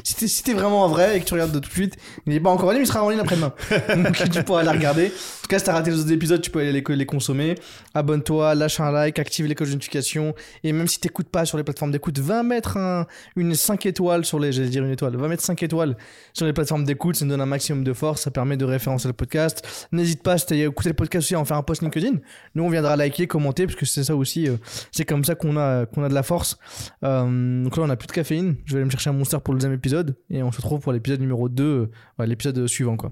Si t'es si vraiment en vrai et que tu regardes de tout de suite, il n'est pas encore en ligne, il sera en ligne après-demain. Donc tu pourras la regarder. En tout cas, si t'as raté les autres épisodes, tu peux aller les, les consommer. Abonne-toi, lâche un like, active les codes de notification. Et même si t'écoutes pas sur les plateformes d'écoute, va mettre un, une 5 étoiles sur les, j'allais dire une étoile, va mettre 5 étoiles sur les plateformes d'écoute, ça nous donne un maximum de force, ça permet de référencer le podcast. N'hésite pas, si t'as écouté le podcast aussi, à en faire un post LinkedIn. Nous, on viendra liker, commenter, parce que c'est ça aussi, euh, c'est comme ça qu'on a, qu'on a de la force. Euh, donc là, on a plus de caféine. Je vais aller me chercher un monster pour le deuxième épisode. Et on se retrouve pour l'épisode numéro 2, euh, l'épisode suivant, quoi.